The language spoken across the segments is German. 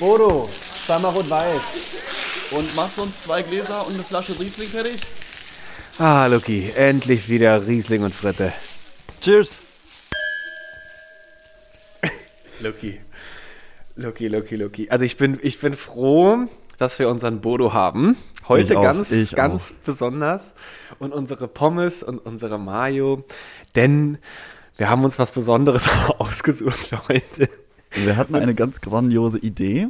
Bodo, zweimal rot-weiß. Und machst du uns zwei Gläser und eine Flasche Riesling fertig? Ah, Lucky, endlich wieder Riesling und Fritte. Cheers. Lucky. Lucky, Lucky, Lucky. Also ich bin, ich bin froh, dass wir unseren Bodo haben. Heute Ich auch, ganz, ich ganz besonders. Und unsere Pommes und unsere Mayo. Denn wir haben uns was Besonderes ausgesucht für heute. Wir hatten eine ganz grandiose Idee,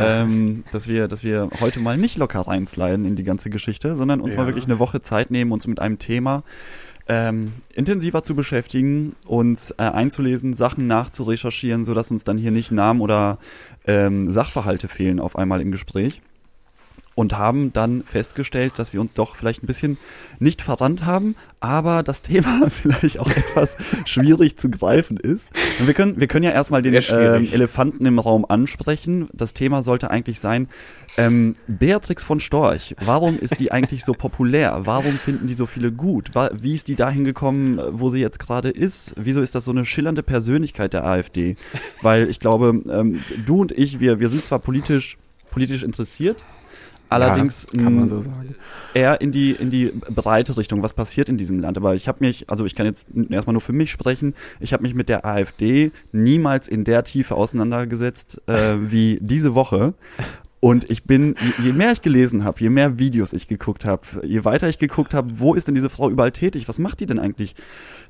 ähm, dass, wir, dass wir heute mal nicht locker reinsliden in die ganze Geschichte, sondern uns Ja. mal wirklich eine Woche Zeit nehmen, uns mit einem Thema ähm, intensiver zu beschäftigen, uns äh, einzulesen, Sachen nachzurecherchieren, sodass uns dann hier nicht Namen oder ähm, Sachverhalte fehlen auf einmal im Gespräch. Und haben dann festgestellt, dass wir uns doch vielleicht ein bisschen nicht verrannt haben, aber das Thema vielleicht auch etwas schwierig zu greifen ist. Und wir können, wir können ja erstmal den ähm, Elefanten im Raum ansprechen. Das Thema sollte eigentlich sein, ähm, Beatrix von Storch, warum ist die eigentlich so populär? Warum finden die so viele gut? Wie ist die dahin gekommen, wo sie jetzt gerade ist? Wieso ist das so eine schillernde Persönlichkeit der AfD? Weil ich glaube, ähm, du und ich, wir, wir sind zwar politisch, politisch interessiert, allerdings ja, mh, so eher in die in die breite Richtung, was passiert in diesem Land. Aber ich habe mich, also ich kann jetzt erstmal nur für mich sprechen, ich habe mich mit der AfD niemals in der Tiefe auseinandergesetzt äh, wie diese Woche. Und ich bin, je, je mehr ich gelesen habe, je mehr Videos ich geguckt habe, je weiter ich geguckt habe, wo ist denn diese Frau überall tätig, was macht die denn eigentlich,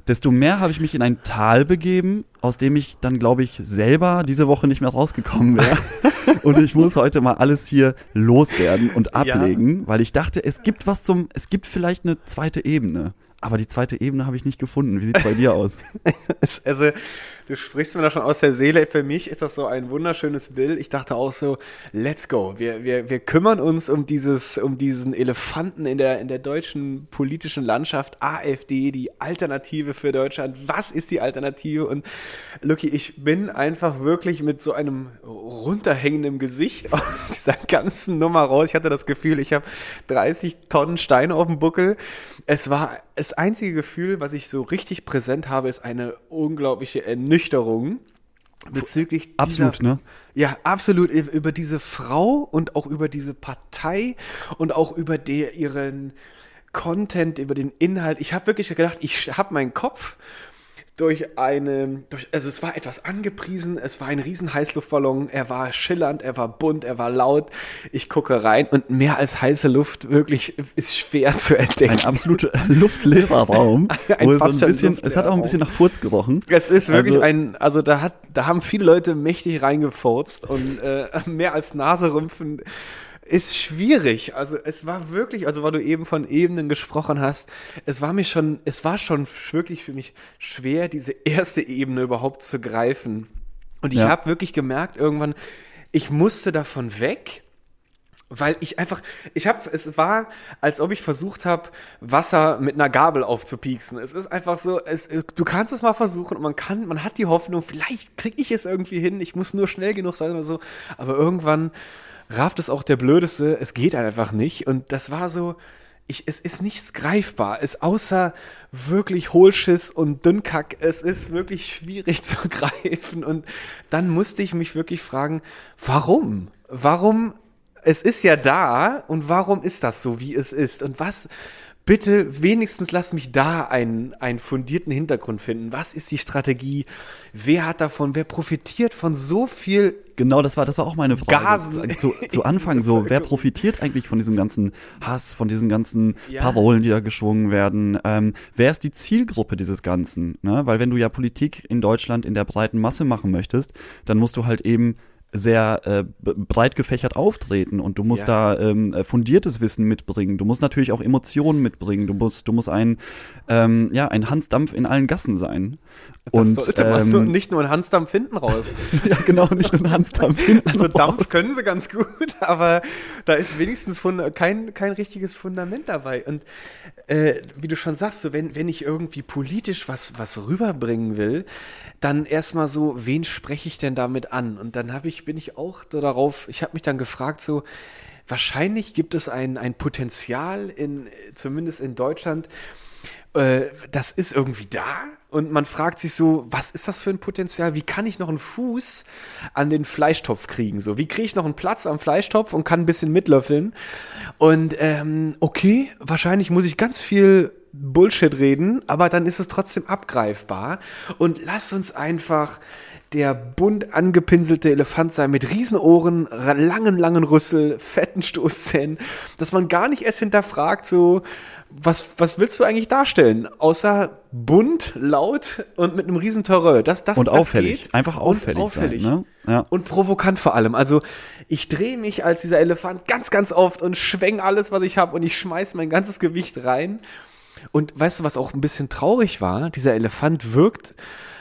desto mehr habe ich mich in ein Tal begeben, aus dem ich dann, glaube ich, selber diese Woche nicht mehr rausgekommen wäre. Und ich muss heute mal alles hier loswerden und Ja. ablegen, weil ich dachte, es gibt was zum, es gibt vielleicht eine zweite Ebene. Aber die zweite Ebene habe ich nicht gefunden. Wie sieht's bei dir aus? Es- Also, du sprichst mir da schon aus der Seele. Für mich ist das so ein wunderschönes Bild. Ich dachte auch so, let's go. Wir, wir, wir kümmern uns um dieses, um diesen Elefanten in der, in der deutschen politischen Landschaft. AfD, die Alternative für Deutschland. Was ist die Alternative? Und Lucky, ich bin einfach wirklich mit so einem runterhängenden Gesicht aus dieser ganzen Nummer raus. Ich hatte das Gefühl, ich habe 30 Tonnen Steine auf dem Buckel. Es war das einzige Gefühl, was ich so richtig präsent habe, ist eine unglaubliche Ernüchterung bezüglich Absolut, dieser, ne? Ja, absolut über diese Frau und auch über diese Partei und auch über der, ihren Content, über den Inhalt. Ich habe wirklich gedacht, ich habe meinen Kopf durch eine, durch, also es war etwas angepriesen, es war ein riesen Heißluftballon, er war schillernd, er war bunt, er war laut. Ich gucke rein und mehr als heiße Luft wirklich ist schwer zu entdecken. Ein absolut luftleerer Raum. Ein wo es, so fast ein bisschen, es hat auch ein bisschen nach Furz gerochen. Es ist wirklich Also- ein, also da hat, da haben viele Leute mächtig reingefurzt und äh, mehr als Naserümpfen ist schwierig. Also es war wirklich, also weil du eben von Ebenen gesprochen hast, es war mir schon, es war schon wirklich für mich schwer, diese erste Ebene überhaupt zu greifen. Und ich Ja. habe wirklich gemerkt irgendwann, ich musste davon weg weil ich einfach, ich habe, es war, als ob ich versucht habe, Wasser mit einer Gabel aufzupieksen. Es ist einfach so, es, du kannst es mal versuchen und man kann, man hat die Hoffnung, vielleicht kriege ich es irgendwie hin, ich muss nur schnell genug sein oder so, aber irgendwann rafft es auch der Blödeste, es geht einfach nicht und das war so, ich, es ist nichts greifbar. Es außer wirklich Hohlschiss und Dünnkack. Es ist wirklich schwierig zu greifen. Und dann musste ich mich wirklich fragen, warum? Warum? Es ist ja da und warum ist das so, wie es ist? Und was, bitte wenigstens lass mich da einen, einen fundierten Hintergrund finden. Was ist die Strategie? Wer hat davon? Wer profitiert von so viel Genau, das war, das war auch meine Frage. Gasen. Zu, zu Anfang so, wer profitiert eigentlich von diesem ganzen Hass, von diesen ganzen Ja. Parolen, die da geschwungen werden? Ähm, wer ist die Zielgruppe dieses Ganzen? Ne? Weil wenn du ja Politik in Deutschland in der breiten Masse machen möchtest, dann musst du halt eben sehr äh, breit gefächert auftreten und du musst Ja. da ähm, äh, fundiertes Wissen mitbringen. Du musst natürlich auch Emotionen mitbringen. Du musst, du musst ein, ähm, ja, ein Hansdampf in allen Gassen sein. Das und sollte man ähm, nicht nur ein Hansdampf hinten raus. ja, genau, nicht nur ein Hansdampf hinten Also Dampf raus. können sie ganz gut, aber da ist wenigstens Funda kein, kein richtiges Fundament dabei. Und äh, wie du schon sagst, so wenn, wenn ich irgendwie politisch was, was rüberbringen will, dann erstmal so, wen spreche ich denn damit an? Und dann habe ich, bin ich auch darauf, ich habe mich dann gefragt, so, wahrscheinlich gibt es ein, ein Potenzial in, zumindest in Deutschland, äh, das ist irgendwie da und man fragt sich so, was ist das für ein Potenzial? Wie kann ich noch einen Fuß an den Fleischtopf kriegen? So, wie kriege ich noch einen Platz am Fleischtopf und kann ein bisschen mitlöffeln? Und ähm, okay, wahrscheinlich muss ich ganz viel Bullshit reden, aber dann ist es trotzdem abgreifbar. Und lass uns einfach der bunt angepinselte Elefant sein mit Riesenohren, langen, langen Rüssel, fetten Stoßzähnen, dass man gar nicht erst hinterfragt, so, was, was willst du eigentlich darstellen? Außer bunt, laut und mit einem riesen Terreur. Das, das, Und das auffällig. geht. Einfach auffällig, und auffällig. sein. Ne? Ja. Und provokant vor allem. Also ich drehe mich als dieser Elefant ganz, ganz oft und schwenk alles, was ich habe und ich schmeiß mein ganzes Gewicht rein. Und weißt du, was auch ein bisschen traurig war? Dieser Elefant wirkt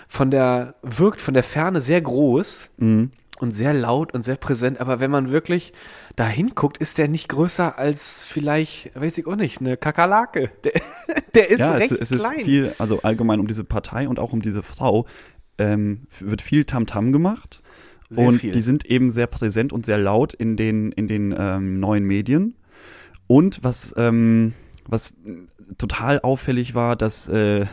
von der, wirkt von der Ferne sehr groß Mhm. und sehr laut und sehr präsent. Aber wenn man wirklich da hinguckt, ist der nicht größer als vielleicht, weiß ich auch nicht, eine Kakerlake. Der, der ist ja, es, recht es ist klein. viel, also allgemein um diese Partei und auch um diese Frau ähm, wird viel Tamtam gemacht. Sehr und viel. die sind eben sehr präsent und sehr laut in den, in den ähm, neuen Medien. Und was, ähm, was total auffällig war, dass äh,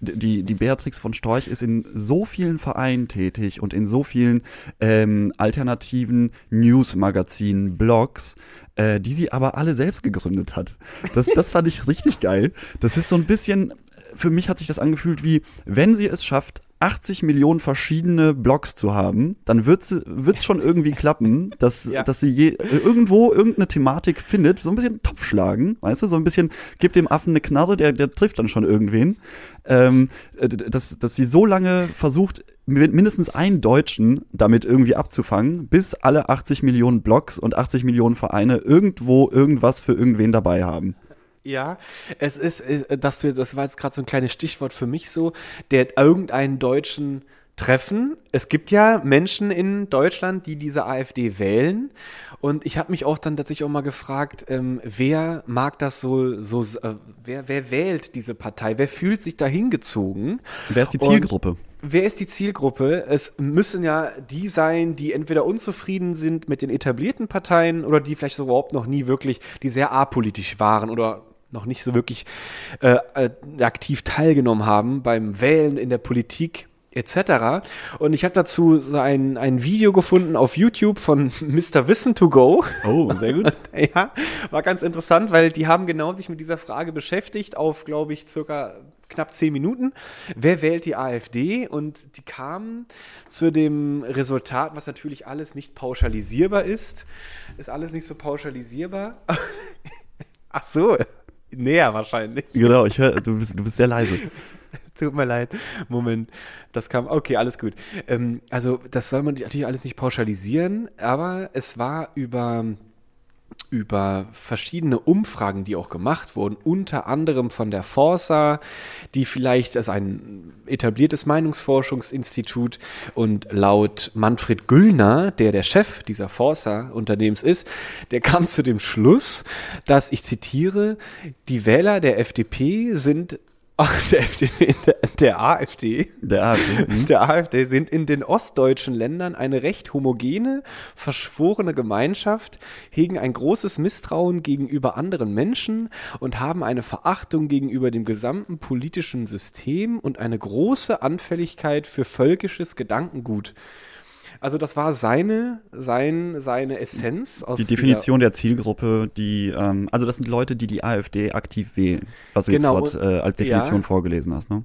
die, die Beatrix von Storch ist in so vielen Vereinen tätig und in so vielen ähm, alternativen News-Magazinen, Blogs, äh, die sie aber alle selbst gegründet hat. Das, das fand ich richtig geil. Das ist so ein bisschen, für mich hat sich das angefühlt wie, wenn sie es schafft, 80 Millionen verschiedene Blogs zu haben, dann wird es schon irgendwie klappen, dass, Ja. dass sie je, irgendwo irgendeine Thematik findet, so ein bisschen Topf schlagen, weißt du, so ein bisschen, gibt dem Affen eine Knarre, der, der trifft dann schon irgendwen. Ähm, äh, dass, dass sie so lange versucht, mi- mindestens einen Deutschen damit irgendwie abzufangen, bis alle 80 Millionen Blogs und 80 Millionen Vereine irgendwo irgendwas für irgendwen dabei haben. Ja, es ist, ist dass du, das war jetzt gerade so ein kleines Stichwort für mich so, der irgendeinen Deutschen treffen. Es gibt ja Menschen in Deutschland, die diese AfD wählen. Und ich habe mich auch dann tatsächlich auch mal gefragt, ähm, wer mag das so, so äh, wer, wer wählt diese Partei? Wer fühlt sich da hingezogen? Wer ist die Und- Zielgruppe? Wer ist die Zielgruppe? Es müssen ja die sein, die entweder unzufrieden sind mit den etablierten Parteien oder die vielleicht so überhaupt noch nie wirklich, die sehr apolitisch waren oder noch nicht so wirklich äh, äh, aktiv teilgenommen haben beim Wählen in der Politik etc. Und ich habe dazu so ein, ein Video gefunden auf YouTube von Mr. Wissen to Go. Oh, sehr gut. Ja, war ganz interessant, weil die haben genau sich mit dieser Frage beschäftigt auf, glaube ich, circa knapp zehn Minuten. Wer wählt die AfD? Und die kamen zu dem Resultat, was natürlich alles nicht pauschalisierbar ist. Ist alles nicht so pauschalisierbar. Ach so, näher wahrscheinlich. Genau, ich höre, du bist, du bist sehr leise. Tut mir leid. Moment. Das kam. Okay, alles gut. Ähm, also, das soll man natürlich alles nicht pauschalisieren, aber es war über über verschiedene Umfragen, die auch gemacht wurden, unter anderem von der Forsa, die vielleicht als ein etabliertes Meinungsforschungsinstitut und laut Manfred Güllner, der der Chef dieser Forsa-Unternehmens ist, der kam zu dem Schluss, dass, ich zitiere, die Wähler der FDP sind Ach, der FDP, der, der AfD. Der AfD. mhm. Der AfD sind in den ostdeutschen Ländern eine recht homogene, verschworene Gemeinschaft, hegen ein großes Misstrauen gegenüber anderen Menschen und haben eine Verachtung gegenüber dem gesamten politischen System und eine große Anfälligkeit für völkisches Gedankengut. Also das war seine, sein, seine Essenz aus Die Definition der Zielgruppe, die, ähm, also das sind Leute, die die AfD aktiv wählen, was du Genau, jetzt gerade äh, als Definition ja. vorgelesen hast, ne?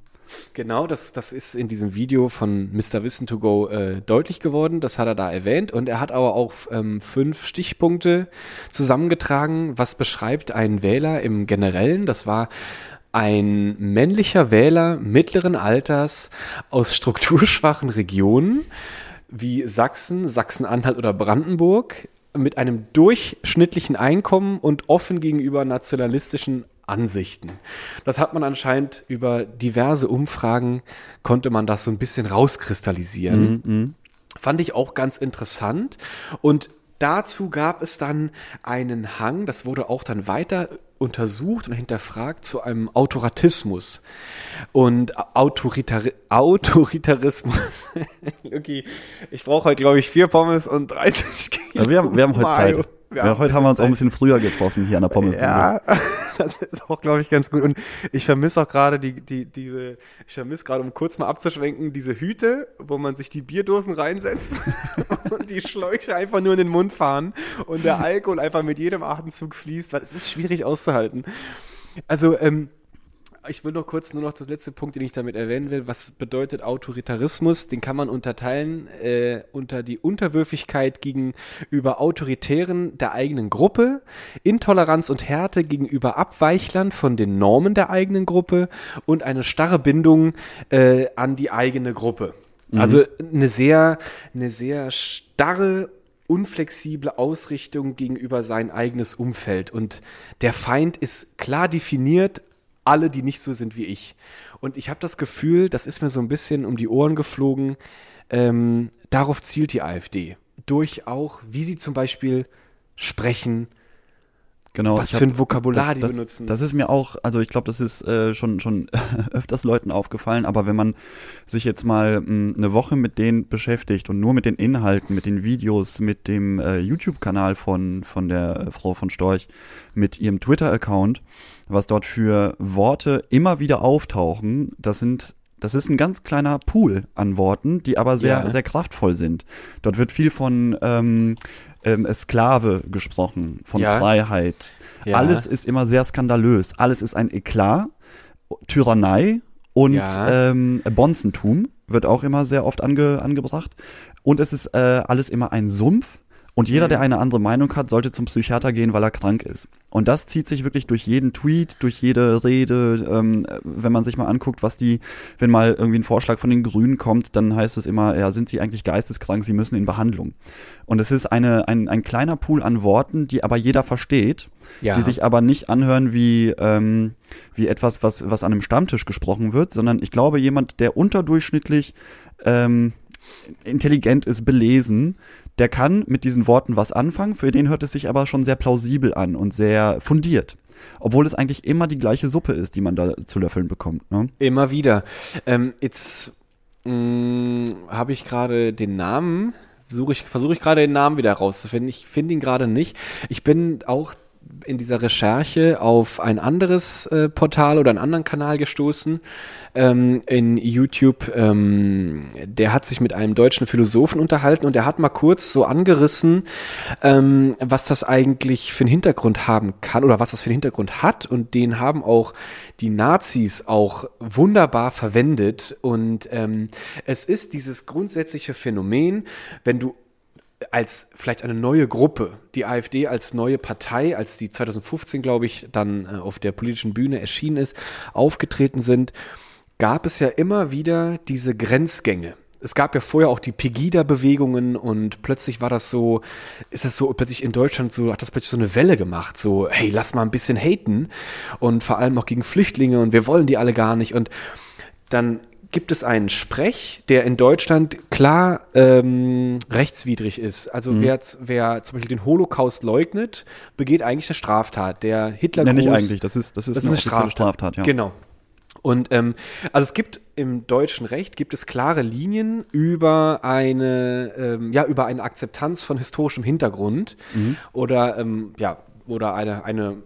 Genau, das, das ist in diesem Video von Mr. Wissen to Go äh, deutlich geworden. Das hat er da erwähnt. Und er hat aber auch ähm, fünf Stichpunkte zusammengetragen, was beschreibt einen Wähler im Generellen. Das war ein männlicher Wähler mittleren Alters aus strukturschwachen Regionen wie Sachsen, Sachsen-Anhalt oder Brandenburg mit einem durchschnittlichen Einkommen und offen gegenüber nationalistischen Ansichten. Das hat man anscheinend über diverse Umfragen konnte man das so ein bisschen rauskristallisieren. Fand ich auch ganz interessant. Und dazu gab es dann einen Hang, das wurde auch dann weiter untersucht und hinterfragt zu einem Autoratismus und Autoritar Autoritarismus. okay, ich brauche heute, glaube ich, vier Pommes und 30 Kilo Ja, wir, haben, wir haben heute. Zeit. Ja, heute haben wir uns auch ein bisschen früher getroffen hier an der Pommes. Ja, Das ist auch, glaube ich, ganz gut. Und ich vermisse auch gerade die, die, diese, ich vermisse gerade, um kurz mal abzuschwenken, diese Hüte, wo man sich die Bierdosen reinsetzt und die Schläuche einfach nur in den Mund fahren und der Alkohol einfach mit jedem Atemzug fließt, weil es ist schwierig auszuhalten. Also, ähm, ich will noch kurz nur noch das letzte Punkt, den ich damit erwähnen will. Was bedeutet Autoritarismus? Den kann man unterteilen äh, unter die Unterwürfigkeit gegenüber Autoritären der eigenen Gruppe, Intoleranz und Härte gegenüber Abweichlern von den Normen der eigenen Gruppe und eine starre Bindung äh, an die eigene Gruppe. Also eine sehr, eine sehr starre unflexible Ausrichtung gegenüber sein eigenes Umfeld. Und der Feind ist klar definiert, alle, die nicht so sind wie ich. Und ich habe das Gefühl, das ist mir so ein bisschen um die Ohren geflogen, ähm, darauf zielt die AfD. Durch auch, wie sie zum Beispiel sprechen, Genau. was für ein Vokabular die das, benutzen. Das ist mir auch, also ich glaube, das ist äh, schon schon öfters Leuten aufgefallen, aber wenn man sich jetzt mal mh, eine Woche mit denen beschäftigt und nur mit den Inhalten, mit den Videos, mit dem äh, YouTube-Kanal von von der äh, Frau von Storch, mit ihrem Twitter-Account, was dort für Worte immer wieder auftauchen, das sind das ist ein ganz kleiner Pool an Worten, die aber sehr, Ja. sehr kraftvoll sind. Dort wird viel von ähm, ähm, Sklave gesprochen, von Ja. Freiheit. Ja. Alles ist immer sehr skandalös. Alles ist ein Eklat, Tyrannei und ähm, Bonzentum wird auch immer sehr oft ange, angebracht. Und es ist äh, alles immer ein Sumpf. Und jeder, Mhm. der eine andere Meinung hat, sollte zum Psychiater gehen, weil er krank ist. Und das zieht sich wirklich durch jeden Tweet, durch jede Rede. Ähm, wenn man sich mal anguckt, was die, wenn mal irgendwie ein Vorschlag von den Grünen kommt, dann heißt es immer, ja, sind sie eigentlich geisteskrank, sie müssen in Behandlung. Und es ist eine, ein, ein kleiner Pool an Worten, die aber jeder versteht, Ja. die sich aber nicht anhören wie, ähm, wie etwas, was, was an einem Stammtisch gesprochen wird, sondern ich glaube, jemand, der unterdurchschnittlich ähm, intelligent ist, belesen, der kann mit diesen Worten was anfangen, für den hört es sich aber schon sehr plausibel an und sehr fundiert. Obwohl es eigentlich immer die gleiche Suppe ist, die man da zu löffeln bekommt. Ne? Immer wieder. Ähm, jetzt mh, habe ich gerade den Namen, ich, versuche ich gerade den Namen wieder rauszufinden. Ich finde ihn gerade nicht. Ich bin auch in dieser Recherche auf ein anderes äh, Portal oder einen anderen Kanal gestoßen ähm, in YouTube. Ähm, der hat sich mit einem deutschen Philosophen unterhalten und der hat mal kurz so angerissen, ähm, was das eigentlich für einen Hintergrund haben kann oder was das für einen Hintergrund hat. Und den haben auch die Nazis auch wunderbar verwendet. Und ähm, es ist dieses grundsätzliche Phänomen, wenn du als vielleicht eine neue Gruppe, die AfD als neue Partei, als die 2015, glaube ich, dann äh, auf der politischen Bühne erschienen ist, aufgetreten sind, gab es ja immer wieder diese Grenzgänge. Es gab ja vorher auch die Pegida-Bewegungen und plötzlich war das so, ist das so plötzlich in Deutschland so, hat das plötzlich so eine Welle gemacht, so, hey, lass mal ein bisschen haten und vor allem auch gegen Flüchtlinge und wir wollen die alle gar nicht und dann gibt es einen Sprech, der in Deutschland klar ähm, rechtswidrig ist. Also wer, wer zum Beispiel den Holocaust leugnet, begeht eigentlich eine Straftat. Der Hitler Ja, nicht eigentlich, das ist, das ist das eine ist eine Straftat. Straftat, ja. Genau. Und ähm, also es gibt im deutschen Recht gibt es klare Linien über eine ähm, ja über eine Akzeptanz von historischem Hintergrund Mhm. oder ähm, ja oder eine eine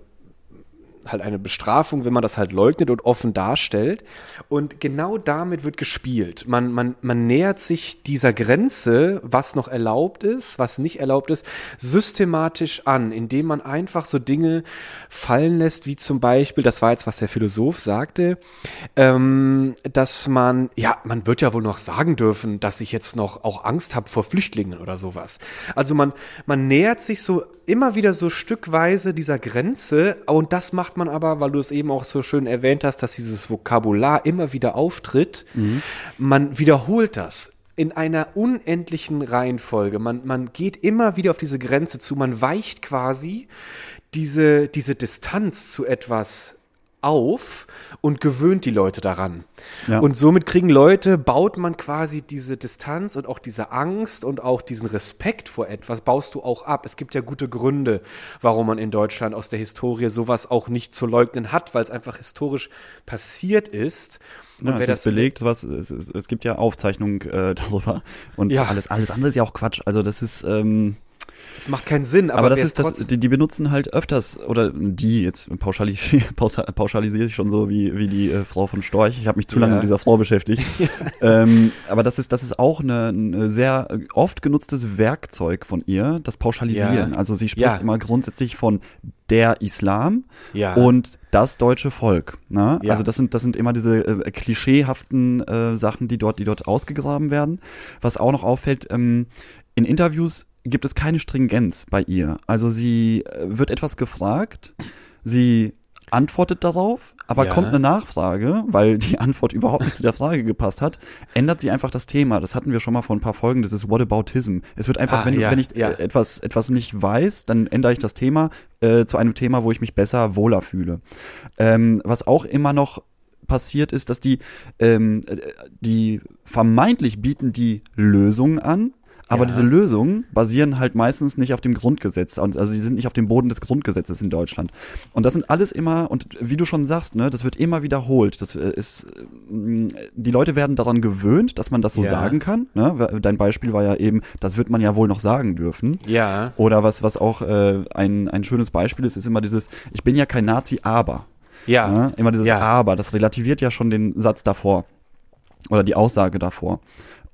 halt eine Bestrafung, wenn man das halt leugnet und offen darstellt. Und genau damit wird gespielt. Man, man, man nähert sich dieser Grenze, was noch erlaubt ist, was nicht erlaubt ist, systematisch an, indem man einfach so Dinge fallen lässt, wie zum Beispiel, das war jetzt, was der Philosoph sagte, ähm, dass man, ja, man wird ja wohl noch sagen dürfen, dass ich jetzt noch auch Angst habe vor Flüchtlingen oder sowas. Also man, man nähert sich so immer wieder so stückweise dieser Grenze und das macht man aber, weil du es eben auch so schön erwähnt hast, dass dieses Vokabular immer wieder auftritt. Man wiederholt das in einer unendlichen Reihenfolge. Man, man geht immer wieder auf diese Grenze zu, man weicht quasi diese, diese Distanz zu etwas auf und gewöhnt die Leute daran. Ja. Und somit kriegen Leute, baut man quasi diese Distanz und auch diese Angst und auch diesen Respekt vor etwas, baust du auch ab. Es gibt ja gute Gründe, warum man in Deutschland aus der Historie sowas auch nicht zu leugnen hat, weil es einfach historisch passiert ist. Und Ja, es das ist belegt, was es, es, es gibt ja Aufzeichnungen äh, darüber und Ja. alles alles andere ist ja auch Quatsch. Also das ist ähm, Es macht keinen Sinn, aber, Aber, das ist das, die, die benutzen halt öfters, oder die, jetzt pauschali pauschalisiere ich schon so wie, wie die äh, Frau von Storch. Ich habe mich zu lange Ja. mit dieser Frau beschäftigt. ähm, aber das ist, das ist auch eine, ein sehr äh, oft genutztes Werkzeug von ihr, das Pauschalisieren. Ja. Also sie spricht Ja. immer grundsätzlich von der Islam und das deutsche Volk. Ne? Also das sind, das sind immer diese äh, klischeehaften äh, Sachen, die dort, die dort ausgegraben werden. Was auch noch auffällt, ähm, in Interviews gibt es keine Stringenz bei ihr. Also sie äh, wird etwas gefragt, sie antwortet darauf, aber Ja. kommt eine Nachfrage, weil die Antwort überhaupt nicht zu der Frage gepasst hat, ändert sie einfach das Thema. Das hatten wir schon mal vor ein paar Folgen, das ist Whataboutism. Es wird einfach, Ah, wenn, ja, wenn ich ja. äh, etwas, etwas nicht weiß, dann ändere ich das Thema äh, zu einem Thema, wo ich mich besser, wohler fühle. Ähm, was auch immer noch passiert ist, dass die, ähm, äh, die vermeintlich bieten die Lösungen an, aber Ja. diese Lösungen basieren halt meistens nicht auf dem Grundgesetz. Und Also die sind nicht auf dem Boden des Grundgesetzes in Deutschland. Und das sind alles immer, und wie du schon sagst, ne, das wird immer wiederholt. Das äh, ist, äh, die Leute werden daran gewöhnt, dass man das so Ja. sagen kann. Ne? Dein Beispiel war ja eben, das wird man ja wohl noch sagen dürfen. ja. Oder was, was auch äh, ein, ein schönes Beispiel ist, ist immer dieses, ich bin ja kein Nazi, aber. Ja. Ja, immer dieses Ja. aber, das relativiert ja schon den Satz davor oder die Aussage davor.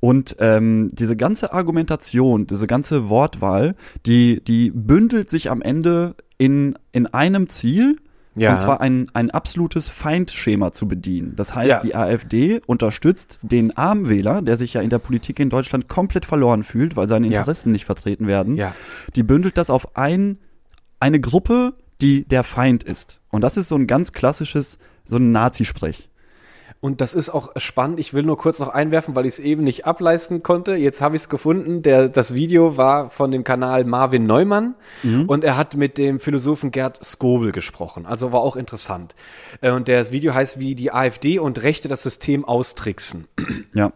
Und ähm, diese ganze Argumentation, diese ganze Wortwahl, die, die bündelt sich am Ende in, in einem Ziel, Ja. und zwar ein, ein absolutes Feindschema zu bedienen. Das heißt, Ja. die AfD unterstützt den Armwähler, der sich ja in der Politik in Deutschland komplett verloren fühlt, weil seine Ja. Interessen nicht vertreten werden. Ja. Die bündelt das auf ein, eine Gruppe, die der Feind ist. Und das ist so ein ganz klassisches, so ein Nazi-Sprech. Und das ist auch spannend. Ich will nur kurz noch einwerfen, weil ich es eben nicht ableisten konnte. Jetzt habe ich es gefunden. Der, das Video war von dem Kanal Marvin Neumann und er hat mit dem Philosophen Gerd Skobel gesprochen. Also war auch interessant. Äh, Und das Video heißt, wie die AfD und Rechte das System austricksen. Ja.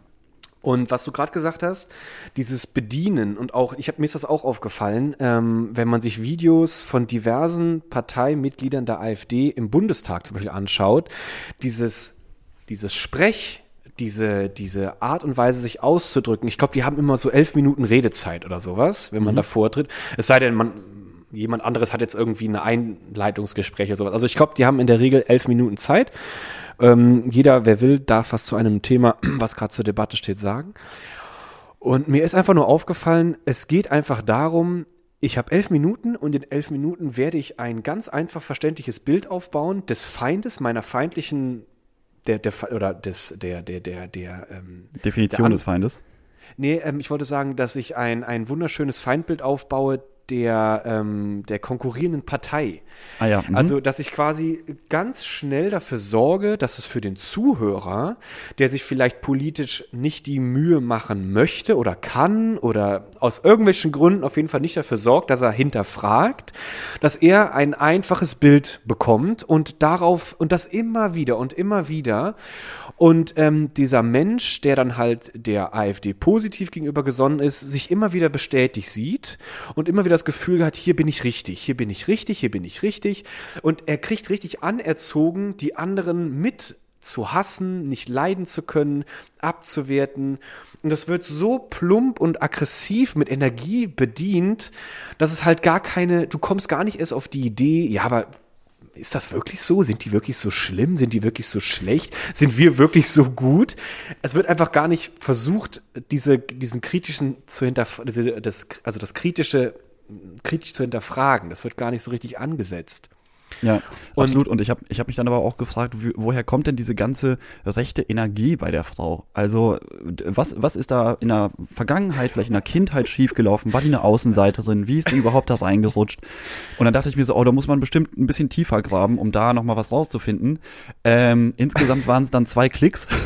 Und was du gerade gesagt hast, dieses Bedienen und auch, ich habe mir ist das auch aufgefallen, ähm, wenn man sich Videos von diversen Parteimitgliedern der AfD im Bundestag zum Beispiel anschaut, dieses, dieses Sprech, diese, diese Art und Weise, sich auszudrücken. Ich glaube, die haben immer so elf Minuten Redezeit oder sowas, wenn man da vortritt. Es sei denn, man, jemand anderes hat jetzt irgendwie eine Einleitungsgespräch oder sowas. Also ich glaube, die haben in der Regel elf Minuten Zeit. Ähm, jeder, wer will, darf was zu einem Thema, was gerade zur Debatte steht, sagen. Und mir ist einfach nur aufgefallen, es geht einfach darum, ich habe elf Minuten und in elf Minuten werde ich ein ganz einfach verständliches Bild aufbauen des Feindes, meiner feindlichen, der, der, oder des, der, der, der, der, ähm, Definition Der des Feindes. Nee, ähm, ich wollte sagen, dass ich ein, ein wunderschönes Feindbild aufbaue der, ähm, der konkurrierenden Partei. Ah ja. mhm. Also, dass ich quasi ganz schnell dafür sorge, dass es für den Zuhörer, der sich vielleicht politisch nicht die Mühe machen möchte oder kann oder aus irgendwelchen Gründen auf jeden Fall nicht dafür sorgt, dass er hinterfragt, dass er ein einfaches Bild bekommt und darauf und das immer wieder und immer wieder. Und ähm, dieser Mensch, der dann halt der AfD positiv gegenüber gesonnen ist, sich immer wieder bestätigt sieht und immer wieder das Gefühl hat, hier bin ich richtig, hier bin ich richtig, hier bin ich richtig. Und er kriegt richtig anerzogen, die anderen mit zu hassen, nicht leiden zu können, abzuwerten. Und das wird so plump und aggressiv mit Energie bedient, dass es halt gar keine, du kommst gar nicht erst auf die Idee, ja, aber ist das wirklich so? Sind die wirklich so schlimm? Sind die wirklich so schlecht? Sind wir wirklich so gut? Es wird einfach gar nicht versucht, diese, diesen kritischen zu hinterfragen, also das kritische, kritisch zu hinterfragen. Das wird gar nicht so richtig angesetzt. Ja, Und- absolut. Und ich habe ich hab mich dann aber auch gefragt, wie, woher kommt denn diese ganze rechte Energie bei der Frau? Also was, was ist da in der Vergangenheit, vielleicht in der Kindheit schiefgelaufen? War die eine Außenseiterin? Wie ist die überhaupt da reingerutscht? Und dann dachte ich mir so, oh, da muss man bestimmt ein bisschen tiefer graben, um da nochmal was rauszufinden. Ähm, insgesamt waren es dann zwei Klicks.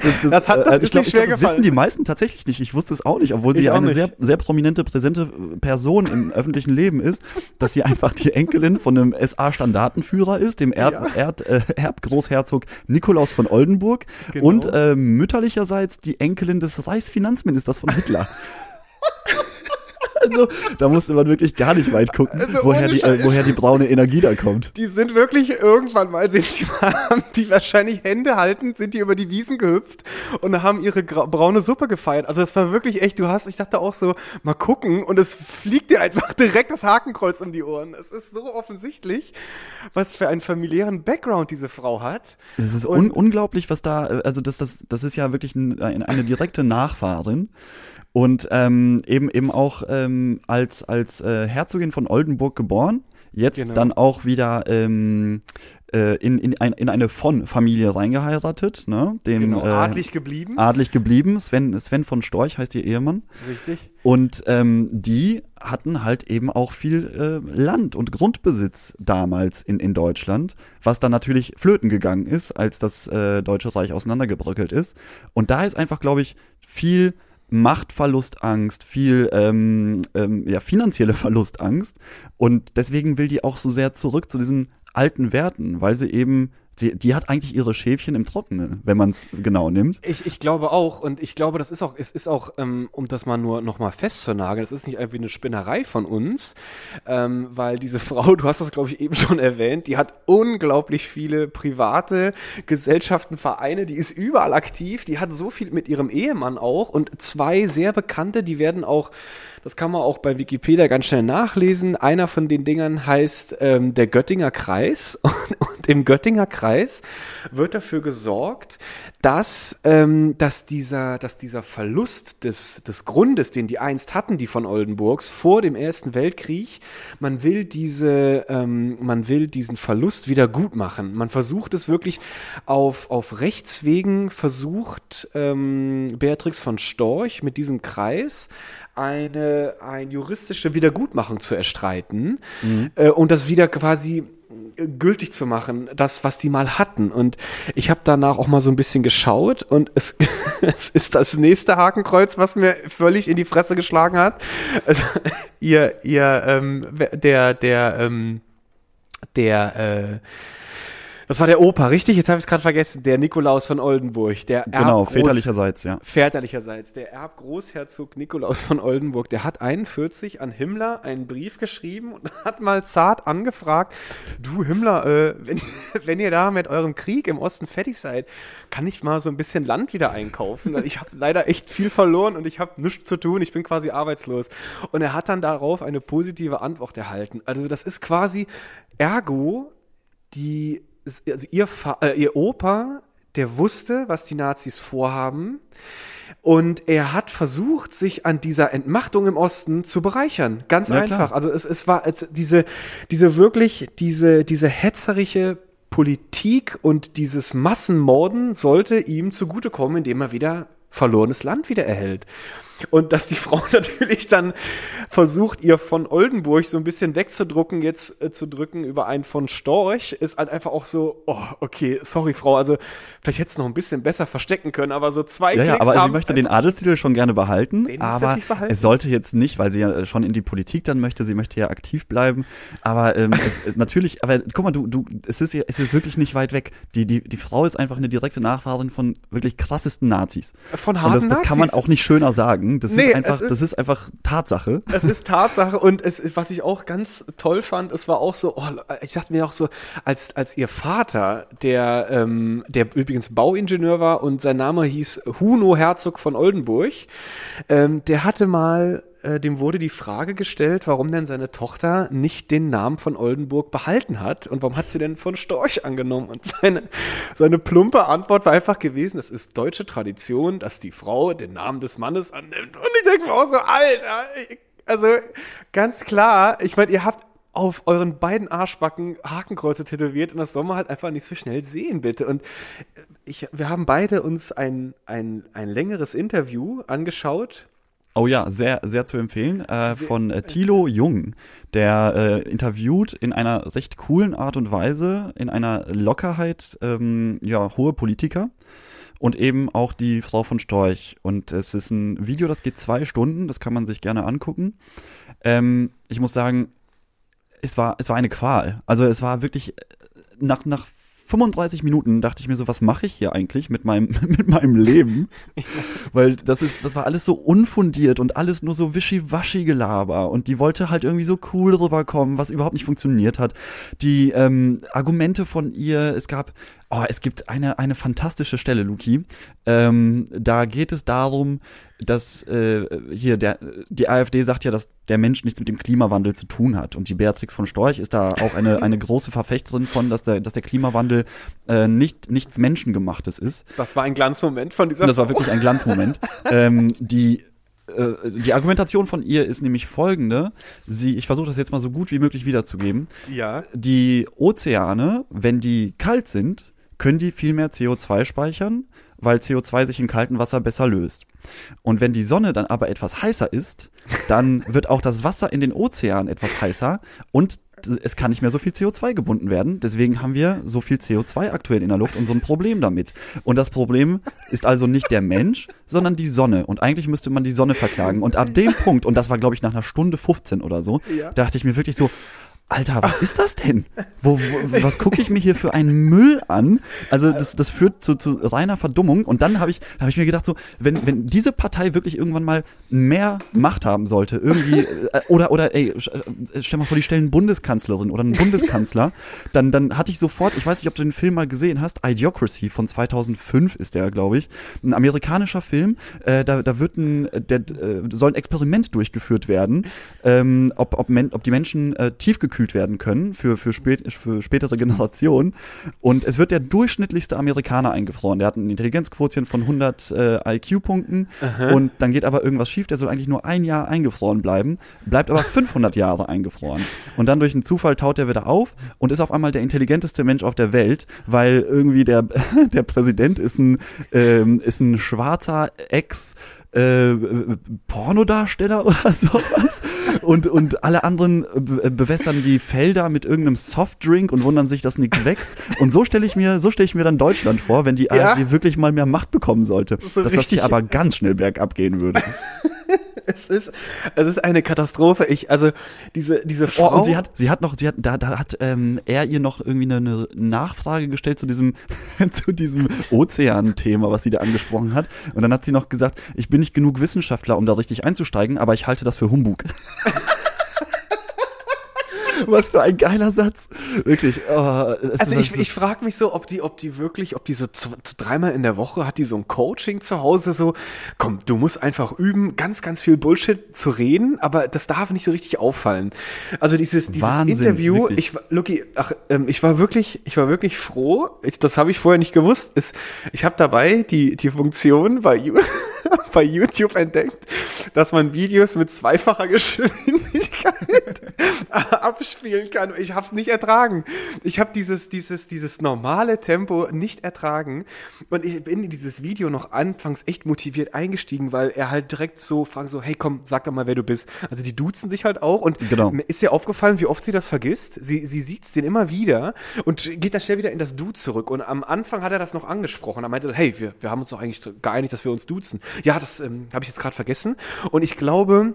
Das, Das hat- das äh, ist ich mir schwer glaub, das wissen die meisten tatsächlich nicht. Ich wusste es auch nicht, obwohl sie Ich ja eine nicht. sehr, sehr prominente, präsente Person im öffentlichen Leben ist, dass sie einfach die Enkelin von einem SA-Standartenführer ist, dem Erb, Erd, äh, Erbgroßherzog Nikolaus von Oldenburg Genau. und äh, mütterlicherseits die Enkelin des Reichsfinanzministers von Hitler. Also, da musste man wirklich gar nicht weit gucken, Also woher, die, äh, woher die braune Energie da kommt. Die sind wirklich irgendwann mal, sind die, haben die wahrscheinlich Hände haltend, sind die über die Wiesen gehüpft und haben ihre braune Suppe gefeiert. Also es war wirklich echt, du hast, ich dachte auch so, mal gucken und es fliegt dir einfach direkt das Hakenkreuz um die Ohren. Es ist so offensichtlich, was für einen familiären Background diese Frau hat. Es ist un unglaublich, was da, äh, also das, das, das ist ja wirklich ein, eine direkte Nachfahrin. Und ähm, eben eben auch ähm, als, als äh, Herzogin von Oldenburg geboren, jetzt Genau. dann auch wieder ähm, äh, in, in, ein, in eine von-Familie reingeheiratet, ne? Den, Genau, äh, adlig geblieben. adlig geblieben. Sven, Sven von Storch heißt ihr Ehemann. Richtig. Und ähm, die hatten halt eben auch viel äh, Land und Grundbesitz damals in, in Deutschland, was dann natürlich flöten gegangen ist, als das äh, Deutsche Reich auseinandergebröckelt ist. Und da ist einfach, glaube ich, viel Machtverlustangst, viel ähm, ähm, ja, finanzielle Verlustangst. Und deswegen will die auch so sehr zurück zu diesen alten Werten, weil sie eben, sie, die hat eigentlich ihre Schäfchen im Trockenen, wenn man es genau nimmt. Ich, ich glaube auch und ich glaube, das ist auch, es ist auch, ähm, um das mal nur noch mal festzunageln, das ist nicht irgendwie eine Spinnerei von uns, ähm, weil diese Frau, du hast das glaube ich eben schon erwähnt, die hat unglaublich viele private Gesellschaften, Vereine, die ist überall aktiv, die hat so viel mit ihrem Ehemann auch und zwei sehr bekannte, die werden auch, das kann man auch bei Wikipedia ganz schnell nachlesen, einer von den Dingern heißt ähm, der Göttinger Kreis und, und im Göttinger Kreis wird dafür gesorgt, dass, ähm, dass, dieser, dass dieser Verlust des, des Grundes, den die einst hatten, die von Oldenburgs, vor dem Ersten Weltkrieg, man will diese, ähm, man will diesen Verlust wieder gut machen. Man versucht es wirklich auf, auf Rechtswegen, versucht ähm, Beatrix von Storch mit diesem Kreis eine, eine juristische Wiedergutmachung zu erstreiten äh, und das wieder quasi gültig zu machen, das, was die mal hatten. Und ich habe danach auch mal so ein bisschen geschaut und es, es ist das nächste Hakenkreuz, was mir völlig in die Fresse geschlagen hat. Also, ihr, ihr, ähm, der, der, ähm, der, äh, das war der Opa, richtig? Jetzt habe ich es gerade vergessen. Der Nikolaus von Oldenburg. Der Genau, Erbgroß- väterlicherseits, ja. väterlicherseits, der Erbgroßherzog Nikolaus von Oldenburg, der hat 41 an Himmler einen Brief geschrieben und hat mal zart angefragt, du Himmler, äh, wenn, wenn ihr da mit eurem Krieg im Osten fertig seid, kann ich mal so ein bisschen Land wieder einkaufen? Ich habe leider echt viel verloren und ich habe nichts zu tun, ich bin quasi arbeitslos. Und er hat dann darauf eine positive Antwort erhalten. Also das ist quasi ergo die, also ihr, äh, ihr Opa, der wusste, was die Nazis vorhaben. Und er hat versucht, sich an dieser Entmachtung im Osten zu bereichern. Ganz Ja, klar. einfach. Also es, es war es, diese, diese wirklich, diese, diese hetzerische Politik und dieses Massenmorden sollte ihm zugutekommen, indem er wieder verlorenes Land wieder erhält. Und dass die Frau natürlich dann versucht, ihr von Oldenburg so ein bisschen wegzudrucken, jetzt äh, zu drücken über einen von Storch, ist halt einfach auch so, oh, okay, sorry, Frau, also vielleicht hätte es noch ein bisschen besser verstecken können, aber so zwei Ja, ja, Klicks aber sie möchte den Adelstitel schon gerne behalten, aber behalten. es sollte jetzt nicht, weil sie ja schon in die Politik dann möchte, sie möchte ja aktiv bleiben, aber ähm, es, natürlich, aber guck mal, du, du, es ist ja, es ist wirklich nicht weit weg. Die, die, die Frau ist einfach eine direkte Nachfahrin von wirklich krassesten Nazis. Von Und harten das, das kann man auch nicht schöner sagen. Das Nee, ist einfach, ist- das ist einfach Tatsache. Es ist Tatsache und es, was ich auch ganz toll fand, es war auch so, oh, ich dachte mir auch so, als, als ihr Vater, der, ähm, der übrigens Bauingenieur war und sein Name hieß Huno Herzog von Oldenburg, ähm, der hatte mal, äh, dem wurde die Frage gestellt, warum denn seine Tochter nicht den Namen von Oldenburg behalten hat und warum hat sie denn von Storch angenommen und seine, seine plumpe Antwort war einfach gewesen, es ist deutsche Tradition, dass die Frau den Namen des Mannes annimmt und ich denke mir auch so, Alter, ich, also ganz klar, ich meine, ihr habt auf euren beiden Arschbacken Hakenkreuze tätowiert und das soll man halt einfach nicht so schnell sehen, bitte. Und ich, wir haben beide uns ein, ein, ein längeres Interview angeschaut. Oh ja, sehr, sehr zu empfehlen. Äh, von äh, Thilo Jung, der äh, interviewt in einer recht coolen Art und Weise, in einer Lockerheit, ähm, ja, hohe Politiker und eben auch die Frau von Storch. Und es ist ein Video, das geht zwei Stunden, das kann man sich gerne angucken. Ähm, ich muss sagen, es war, es war eine Qual. Also es war wirklich äh, nach, nach 35 Minuten dachte ich mir so, was mache ich hier eigentlich mit meinem, mit meinem Leben? Weil das ist, das war alles so unfundiert und alles nur so wischiwaschi-Gelaber. Und die wollte halt irgendwie so cool rüberkommen, was überhaupt nicht funktioniert hat. Die ähm, Argumente von ihr, es gab Oh, es gibt eine, eine fantastische Stelle, Luki. Ähm, da geht es darum, dass äh, hier der, die AfD sagt ja, dass der Mensch nichts mit dem Klimawandel zu tun hat. Und die Beatrix von Storch ist da auch eine, eine große Verfechterin von, dass der, dass der Klimawandel äh, nicht, nichts Menschengemachtes ist. Das war ein Glanzmoment von dieser das war wirklich ein Glanzmoment. ähm, die äh, die Argumentation von ihr ist nämlich folgende. Sie, ich versuche das jetzt mal so gut wie möglich wiederzugeben. Ja. Die Ozeane, wenn die kalt sind, können die viel mehr CO2 speichern, weil CO2 sich in kaltem Wasser besser löst. Und wenn die Sonne dann aber etwas heißer ist, dann wird auch das Wasser in den Ozeanen etwas heißer und es kann nicht mehr so viel CO2 gebunden werden. Deswegen haben wir so viel CO2 aktuell in der Luft und so ein Problem damit. Und das Problem ist also nicht der Mensch, sondern die Sonne. Und eigentlich müsste man die Sonne verklagen. Und ab dem Punkt, und das war glaube ich nach einer Stunde 15 oder so, Ja. dachte ich mir wirklich so, Alter, was ist das denn? Wo, wo, was gucke ich mir hier für einen Müll an? Also das, das führt zu, zu reiner Verdummung. Und dann habe ich, hab ich mir gedacht, so, wenn, wenn diese Partei wirklich irgendwann mal mehr Macht haben sollte, irgendwie, äh, oder, oder ey, äh, stell mal vor, die stellen Bundeskanzlerin oder einen Bundeskanzler, dann, dann hatte ich sofort, ich weiß nicht, ob du den Film mal gesehen hast, Idiocracy von 2005 ist der, glaube ich, ein amerikanischer Film, äh, da, da wird ein, der, äh, soll ein Experiment durchgeführt werden, ähm, ob, ob, men, ob die Menschen äh, tiefgekühlt werden können für, für, spät, für spätere Generationen. Und es wird der durchschnittlichste Amerikaner eingefroren. Der hat einen Intelligenzquotient von 100 äh, IQ-Punkten und dann geht aber irgendwas schief. Der soll eigentlich nur ein Jahr eingefroren bleiben, bleibt aber 500 Jahre eingefroren. Und dann durch einen Zufall taut er wieder auf und ist auf einmal der intelligenteste Mensch auf der Welt, weil irgendwie der, der Präsident ist ein, ähm, ist ein schwarzer Ex- äh, Pornodarsteller oder sowas und, und alle anderen be bewässern die Felder mit irgendeinem Softdrink und wundern sich, dass nichts wächst. Und so stelle ich mir, so stelle ich mir dann Deutschland vor, wenn die Ja. AfD wirklich mal mehr Macht bekommen sollte. So dass das hier richtig- aber ganz schnell bergab gehen würde. Es ist, es ist eine Katastrophe. Ich, also, diese, diese Oh, Frau. und sie hat, sie hat noch, sie hat, da, da hat ähm, er ihr noch irgendwie eine, eine Nachfrage gestellt zu diesem, zu diesem Ozean-Thema, was sie da angesprochen hat. Und dann hat sie noch gesagt, ich bin nicht genug Wissenschaftler, um da richtig einzusteigen, aber ich halte das für Humbug. Was für ein geiler Satz. Wirklich. Oh, Also ich, ich frage mich so, ob die, ob die wirklich, ob die so zu, zu dreimal in der Woche hat die so ein Coaching zu Hause so, komm, du musst einfach üben, ganz, ganz viel Bullshit zu reden, aber das darf nicht so richtig auffallen. Also dieses, dieses Wahnsinn, Interview, wirklich. ich war, Lucky, ach, ähm, ich war wirklich, ich war wirklich froh, ich, das habe ich vorher nicht gewusst, ist, ich habe dabei die, die Funktion bei, bei YouTube entdeckt, dass man Videos mit zweifacher Geschwindigkeit abspielen kann. Ich habe es nicht ertragen. Ich habe dieses, dieses, dieses normale Tempo nicht ertragen. Und ich bin in dieses Video noch anfangs echt motiviert eingestiegen, weil er halt direkt so fragt so, hey komm, sag doch mal, wer du bist. Also die duzen sich halt auch. Und Genau. mir ist ihr aufgefallen, wie oft sie das vergisst. Sie, sie sieht's den immer wieder und geht da schnell wieder in das Du zurück. Und am Anfang hat er das noch angesprochen. Er meinte, hey, wir, wir haben uns doch eigentlich geeinigt, dass wir uns duzen. Ja, das ähm, habe ich jetzt gerade vergessen. Und ich glaube,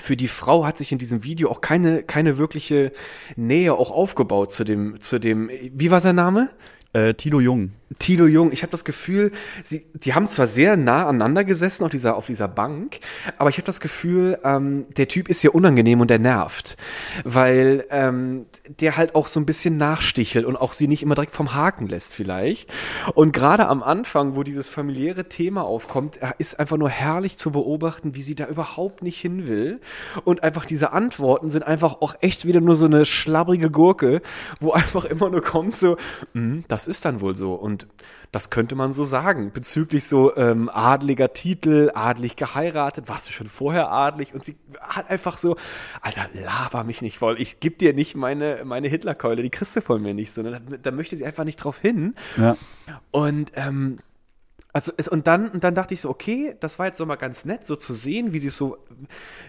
für die Frau hat sich in diesem Video auch keine, keine wirkliche Nähe auch aufgebaut zu dem, zu dem, wie war sein Name? äh, Tilo Jung. Tilo Jung, ich habe das Gefühl, sie, die haben zwar sehr nah aneinander gesessen auf dieser, auf dieser Bank, aber ich habe das Gefühl, ähm, der Typ ist hier unangenehm und der nervt, weil ähm, der halt auch so ein bisschen nachstichelt und auch sie nicht immer direkt vom Haken lässt vielleicht. Und gerade am Anfang, wo dieses familiäre Thema aufkommt, ist einfach nur herrlich zu beobachten, wie sie da überhaupt nicht hin will. Und einfach diese Antworten sind einfach auch echt wieder nur so eine schlabbrige Gurke, wo einfach immer nur kommt so, "Mm, das ist dann wohl so. Und das könnte man so sagen. Bezüglich so ähm, adliger Titel, adlig geheiratet, warst du schon vorher adlig? Und sie hat einfach so, Alter, laber mich nicht voll. Ich geb dir nicht meine, meine Hitlerkeule, die kriegst du von mir nicht. So, ne? da, da möchte sie einfach nicht drauf hin. Ja. Und ähm, also es, und dann und dann dachte ich so, okay, das war jetzt so mal ganz nett, so zu sehen, wie sie so,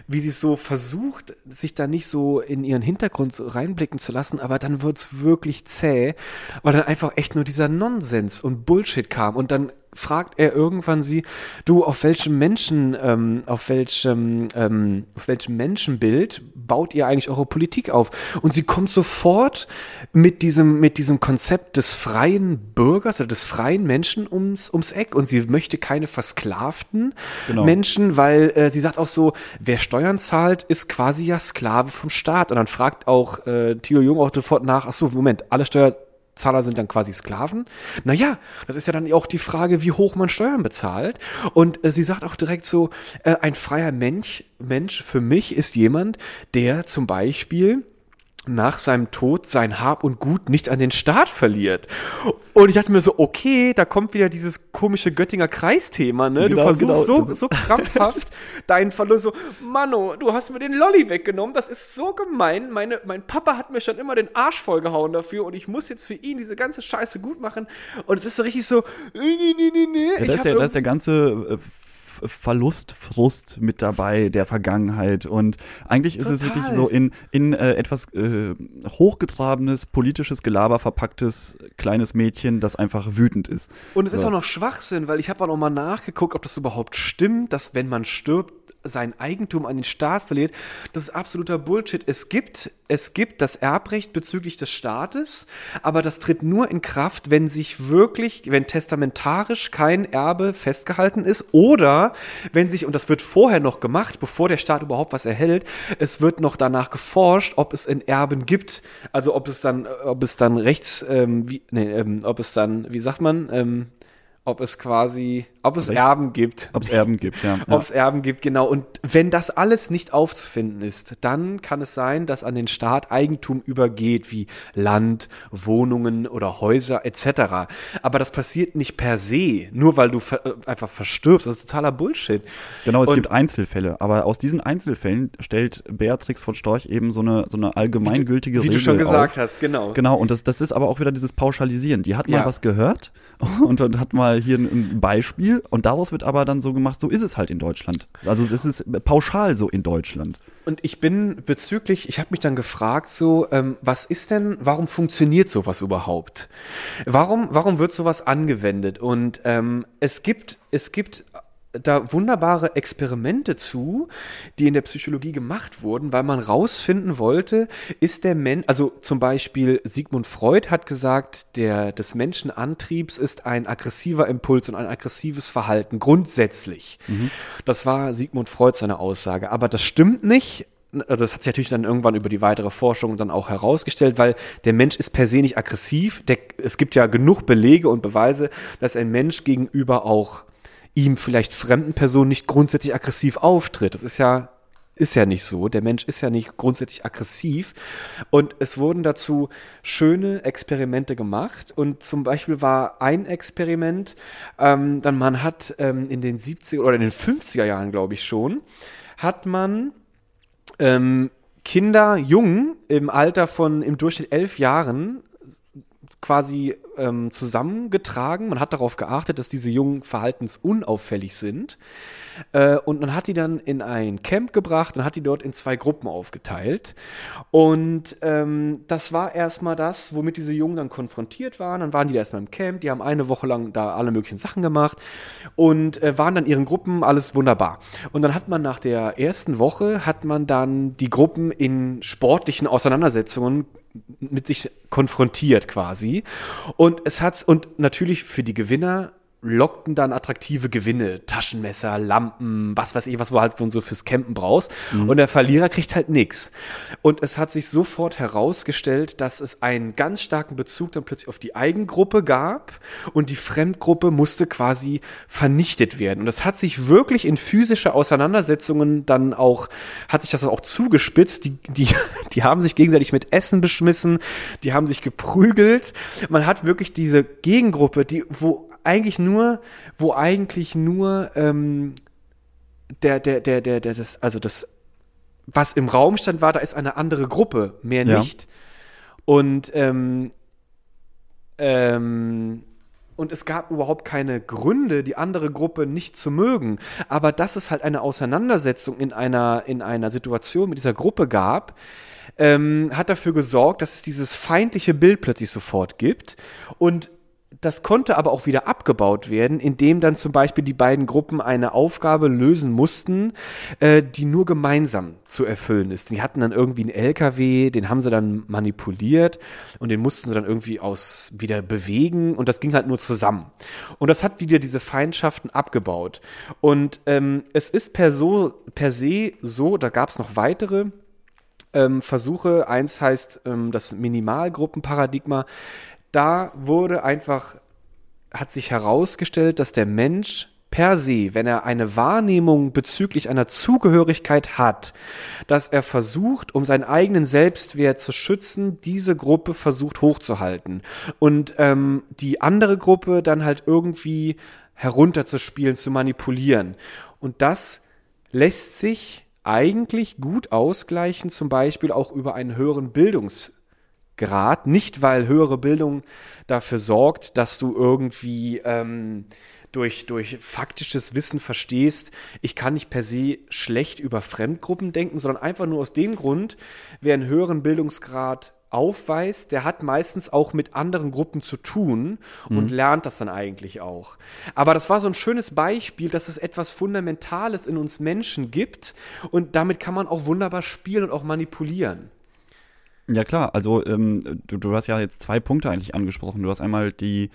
wie sie so versucht, sich da nicht so in ihren Hintergrund so reinblicken zu lassen, aber dann wird's wirklich zäh, weil dann einfach echt nur dieser Nonsens und Bullshit kam und dann fragt er irgendwann sie, du, auf welchem Menschen, ähm, auf welchem, ähm, auf welchem Menschenbild baut ihr eigentlich eure Politik auf? Und sie kommt sofort mit diesem, mit diesem Konzept des freien Bürgers oder des freien Menschen ums, ums Eck und sie möchte keine versklavten Genau. Menschen, weil äh, sie sagt auch so, wer Steuern zahlt, ist quasi ja Sklave vom Staat. Und dann fragt auch äh, Theo Jung auch sofort nach, ach so, Moment, alle Steuerzahler sind dann quasi Sklaven? Naja, das ist ja dann auch die Frage, wie hoch man Steuern bezahlt. Und äh, sie sagt auch direkt so, äh, ein freier Mensch, Mensch für mich ist jemand, der zum Beispiel nach seinem Tod sein Hab und Gut nicht an den Staat verliert. Und ich dachte mir so, okay, da kommt wieder dieses komische Göttinger Kreisthema, ne? Genau, du versuchst genau, so, das so krampfhaft deinen Verlust so, Mano, du hast mir den Lolli weggenommen, das ist so gemein. Meine, mein Papa hat mir schon immer den Arsch vollgehauen dafür und ich muss jetzt für ihn diese ganze Scheiße gut machen. Und es ist so richtig so, nee, nee, nee, nee, nee. Ja, ich da, hab ist der, da ist der ganze äh, F- Verlustfrust mit dabei der Vergangenheit und eigentlich ist es Total. wirklich so in in äh, etwas äh, hochgetrabenes politisches Gelaber verpacktes kleines Mädchen, das einfach wütend ist. Und es ist So. auch noch Schwachsinn, weil ich habe auch noch mal nachgeguckt, ob das überhaupt stimmt, dass wenn man stirbt, sein Eigentum an den Staat verliert. Das ist absoluter Bullshit. Es gibt, es gibt das Erbrecht bezüglich des Staates, aber das tritt nur in Kraft, wenn sich wirklich, wenn testamentarisch kein Erbe festgehalten ist oder wenn sich, und das wird vorher noch gemacht, bevor der Staat überhaupt was erhält, es wird noch danach geforscht, ob es in Erben gibt, also ob es dann, ob es dann rechts, ähm, wie, nee, ähm, ob es dann, wie sagt man, ähm, ob es quasi, ob es Recht- Erben gibt. Ob es Erben gibt, ja. Ob es Erben gibt, genau. Und wenn das alles nicht aufzufinden ist, dann kann es sein, dass an den Staat Eigentum übergeht, wie Land, Wohnungen oder Häuser etc. Aber das passiert nicht per se, nur weil du ver äh, einfach verstirbst. Das ist totaler Bullshit. Genau, es Und- gibt Einzelfälle, aber aus diesen Einzelfällen stellt Beatrix von Storch eben so eine so eine allgemeingültige Wie Regel du schon gesagt auf. hast, genau. Genau, und das, das ist aber auch wieder dieses Pauschalisieren. Die hat mal Ja. was gehört und, und hat mal hier ein, ein Beispiel und daraus wird aber dann so gemacht, so ist es halt in Deutschland. Also es ist pauschal so in Deutschland. Und ich bin bezüglich, ich habe mich dann gefragt, so, ähm, was ist denn, warum funktioniert sowas überhaupt? Warum, warum wird sowas angewendet? Und ähm, es gibt, es gibt da wunderbare Experimente zu, die in der Psychologie gemacht wurden, weil man rausfinden wollte, ist der Mensch, also zum Beispiel Sigmund Freud hat gesagt, der des Menschenantriebs ist ein aggressiver Impuls und ein aggressives Verhalten grundsätzlich. Das war Sigmund Freud seine Aussage, aber das stimmt nicht. Also das hat sich natürlich dann irgendwann über die weitere Forschung dann auch herausgestellt, weil der Mensch ist per se nicht aggressiv. Der, es gibt ja genug Belege und Beweise, dass ein Mensch gegenüber auch ihm vielleicht fremden Personen nicht grundsätzlich aggressiv auftritt. Das ist ja ist ja nicht so. Der Mensch ist ja nicht grundsätzlich aggressiv. Und es wurden dazu schöne Experimente gemacht. Und zum Beispiel war ein Experiment, ähm, dann man hat ähm, in den 70er oder in den 50er Jahren, glaube ich schon, hat man ähm, Kinder, Jungen im Alter von im Durchschnitt elf Jahren quasi ähm, zusammengetragen. Man hat darauf geachtet, dass diese Jungen verhaltensunauffällig sind. Äh, und man hat die dann in ein Camp gebracht und hat die dort in zwei Gruppen aufgeteilt. Und ähm, das war erstmal das, womit diese Jungen dann konfrontiert waren. Dann waren die da erstmal im Camp, die haben eine Woche lang da alle möglichen Sachen gemacht und äh, waren dann in ihren Gruppen, alles wunderbar. Und dann hat man nach der ersten Woche, hat man dann die Gruppen in sportlichen Auseinandersetzungen mit sich konfrontiert quasi. Und es hat's, und natürlich für die Gewinner lockten dann attraktive Gewinne, Taschenmesser, Lampen, was weiß ich, was du halt so fürs Campen brauchst. Und der Verlierer kriegt halt nix. Und es hat sich sofort herausgestellt, dass es einen ganz starken Bezug dann plötzlich auf die Eigengruppe gab und die Fremdgruppe musste quasi vernichtet werden. Und das hat sich wirklich in physische Auseinandersetzungen dann auch, hat sich das dann auch zugespitzt. Die, die, die haben sich gegenseitig mit Essen beschmissen, die haben sich geprügelt. Man hat wirklich diese Gegengruppe, die, wo eigentlich nur, wo eigentlich nur ähm, der, der, der, der, der, das, also das, was im Raum stand, war, da ist eine andere Gruppe, mehr Ja. nicht. Und ähm, ähm, und es gab überhaupt keine Gründe, die andere Gruppe nicht zu mögen. Aber dass es halt eine Auseinandersetzung in einer, in einer Situation mit dieser Gruppe gab, ähm, hat dafür gesorgt, dass es dieses feindliche Bild plötzlich sofort gibt. Und das konnte aber auch wieder abgebaut werden, indem dann zum Beispiel die beiden Gruppen eine Aufgabe lösen mussten, äh, die nur gemeinsam zu erfüllen ist. Die hatten dann irgendwie einen LKW, den haben sie dann manipuliert und den mussten sie dann irgendwie aus wieder bewegen und das ging halt nur zusammen. Und das hat wieder diese Feindschaften abgebaut. Und ähm, es ist per, so, per se so, da gab es noch weitere ähm, Versuche. Eins heißt ähm, das Minimalgruppenparadigma da wurde einfach, hat sich herausgestellt, dass der Mensch per se, wenn er eine Wahrnehmung bezüglich einer Zugehörigkeit hat, dass er versucht, um seinen eigenen Selbstwert zu schützen, diese Gruppe versucht hochzuhalten und ähm, die andere Gruppe dann halt irgendwie herunterzuspielen, zu manipulieren. Und das lässt sich eigentlich gut ausgleichen, zum Beispiel auch über einen höheren Bildungs Grad, nicht weil höhere Bildung dafür sorgt, dass du irgendwie ähm, durch, durch faktisches Wissen verstehst, ich kann nicht per se schlecht über Fremdgruppen denken, sondern einfach nur aus dem Grund, wer einen höheren Bildungsgrad aufweist, der hat meistens auch mit anderen Gruppen zu tun und mhm. lernt das dann eigentlich auch. Aber das war so ein schönes Beispiel, dass es etwas Fundamentales in uns Menschen gibt und damit kann man auch wunderbar spielen und auch manipulieren. Ja klar, also ähm, du, du hast ja jetzt zwei Punkte eigentlich angesprochen. Du hast einmal die,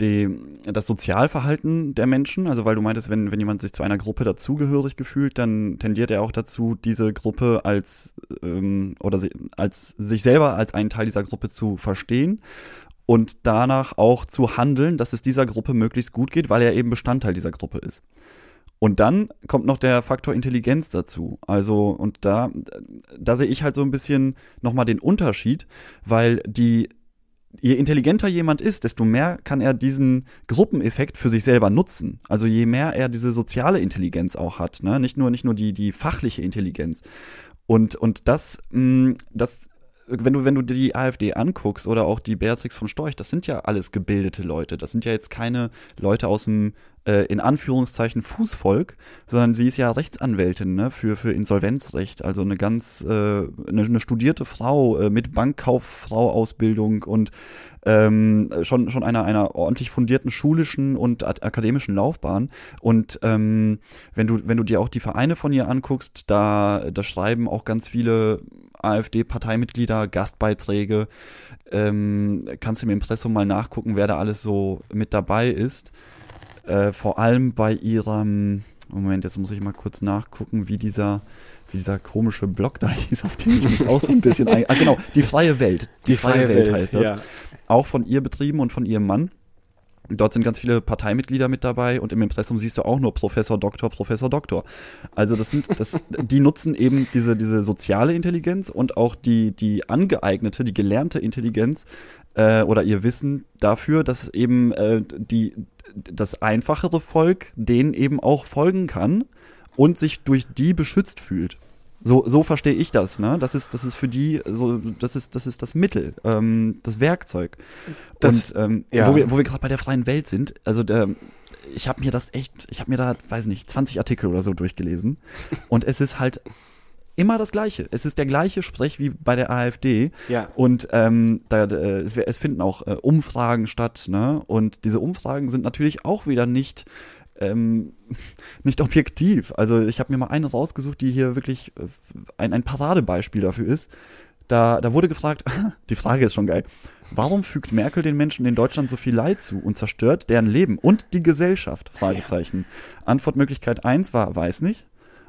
die, das Sozialverhalten der Menschen, also weil du meintest, wenn, wenn jemand sich zu einer Gruppe dazugehörig gefühlt, dann tendiert er auch dazu, diese Gruppe als ähm, oder si als sich selber als einen Teil dieser Gruppe zu verstehen und danach auch zu handeln, dass es dieser Gruppe möglichst gut geht, weil er eben Bestandteil dieser Gruppe ist. Und dann kommt noch der Faktor Intelligenz dazu. Also, und da, da sehe ich halt so ein bisschen nochmal den Unterschied, weil die, je intelligenter jemand ist, desto mehr kann er diesen Gruppeneffekt für sich selber nutzen. Also je mehr er diese soziale Intelligenz auch hat, ne? nicht nur, nicht nur die, die fachliche Intelligenz. Und, und das, mh, mm, das wenn du, wenn du dir die AfD anguckst oder auch die Beatrix von Storch, das sind ja alles gebildete Leute. Das sind ja jetzt keine Leute aus dem, äh, in Anführungszeichen Fußvolk, sondern sie ist ja Rechtsanwältin ne, für, für Insolvenzrecht, also eine ganz, äh, eine, eine studierte Frau äh, mit Bankkauffrau-Ausbildung und ähm, schon, schon einer, einer ordentlich fundierten schulischen und akademischen Laufbahn. Und ähm, wenn du, wenn du dir auch die Vereine von ihr anguckst, da, da schreiben auch ganz viele AfD-Parteimitglieder Gastbeiträge. Ähm, kannst du im Impressum mal nachgucken, wer da alles so mit dabei ist. Äh, vor allem bei ihrem, Moment, jetzt muss ich mal kurz nachgucken, wie dieser, wie dieser komische Blog da hieß, auf den ich mich auch so ein bisschen ein, ah, genau, die freie Welt. Die, die freie, freie, Welt, heißt das. Ja. Auch von ihr betrieben und von ihrem Mann. Dort sind ganz viele Parteimitglieder mit dabei und im Impressum siehst du auch nur Professor, Doktor, Professor, Doktor. Also das sind, das, die nutzen eben diese, diese soziale Intelligenz und auch die, die angeeignete, die gelernte Intelligenz äh, oder ihr Wissen dafür, dass eben äh, die, das einfachere Volk denen eben auch folgen kann und sich durch die beschützt fühlt. So, so verstehe ich das, ne? Das ist, das ist für die, so, das ist, das ist das Mittel, ähm, das Werkzeug. Das, Und ähm, ja. wo wir, wo wir gerade bei der freien Welt sind, also der, ich habe mir das echt, ich habe mir da, weiß nicht, 20 Artikel oder so durchgelesen. Und es ist halt immer das Gleiche. Es ist der gleiche Sprech wie bei der AfD. Ja. Und ähm, da, äh, es, es finden auch äh, Umfragen statt, ne? Und diese Umfragen sind natürlich auch wieder nicht ähm, nicht objektiv. Also ich habe mir mal eine rausgesucht, die hier wirklich äh, ein, ein Paradebeispiel dafür ist. Da, da wurde gefragt, die Frage ist schon geil, warum fügt Merkel den Menschen in Deutschland so viel Leid zu und zerstört deren Leben und die Gesellschaft? Fragezeichen. Ja. Antwortmöglichkeit 1 war, weiß nicht.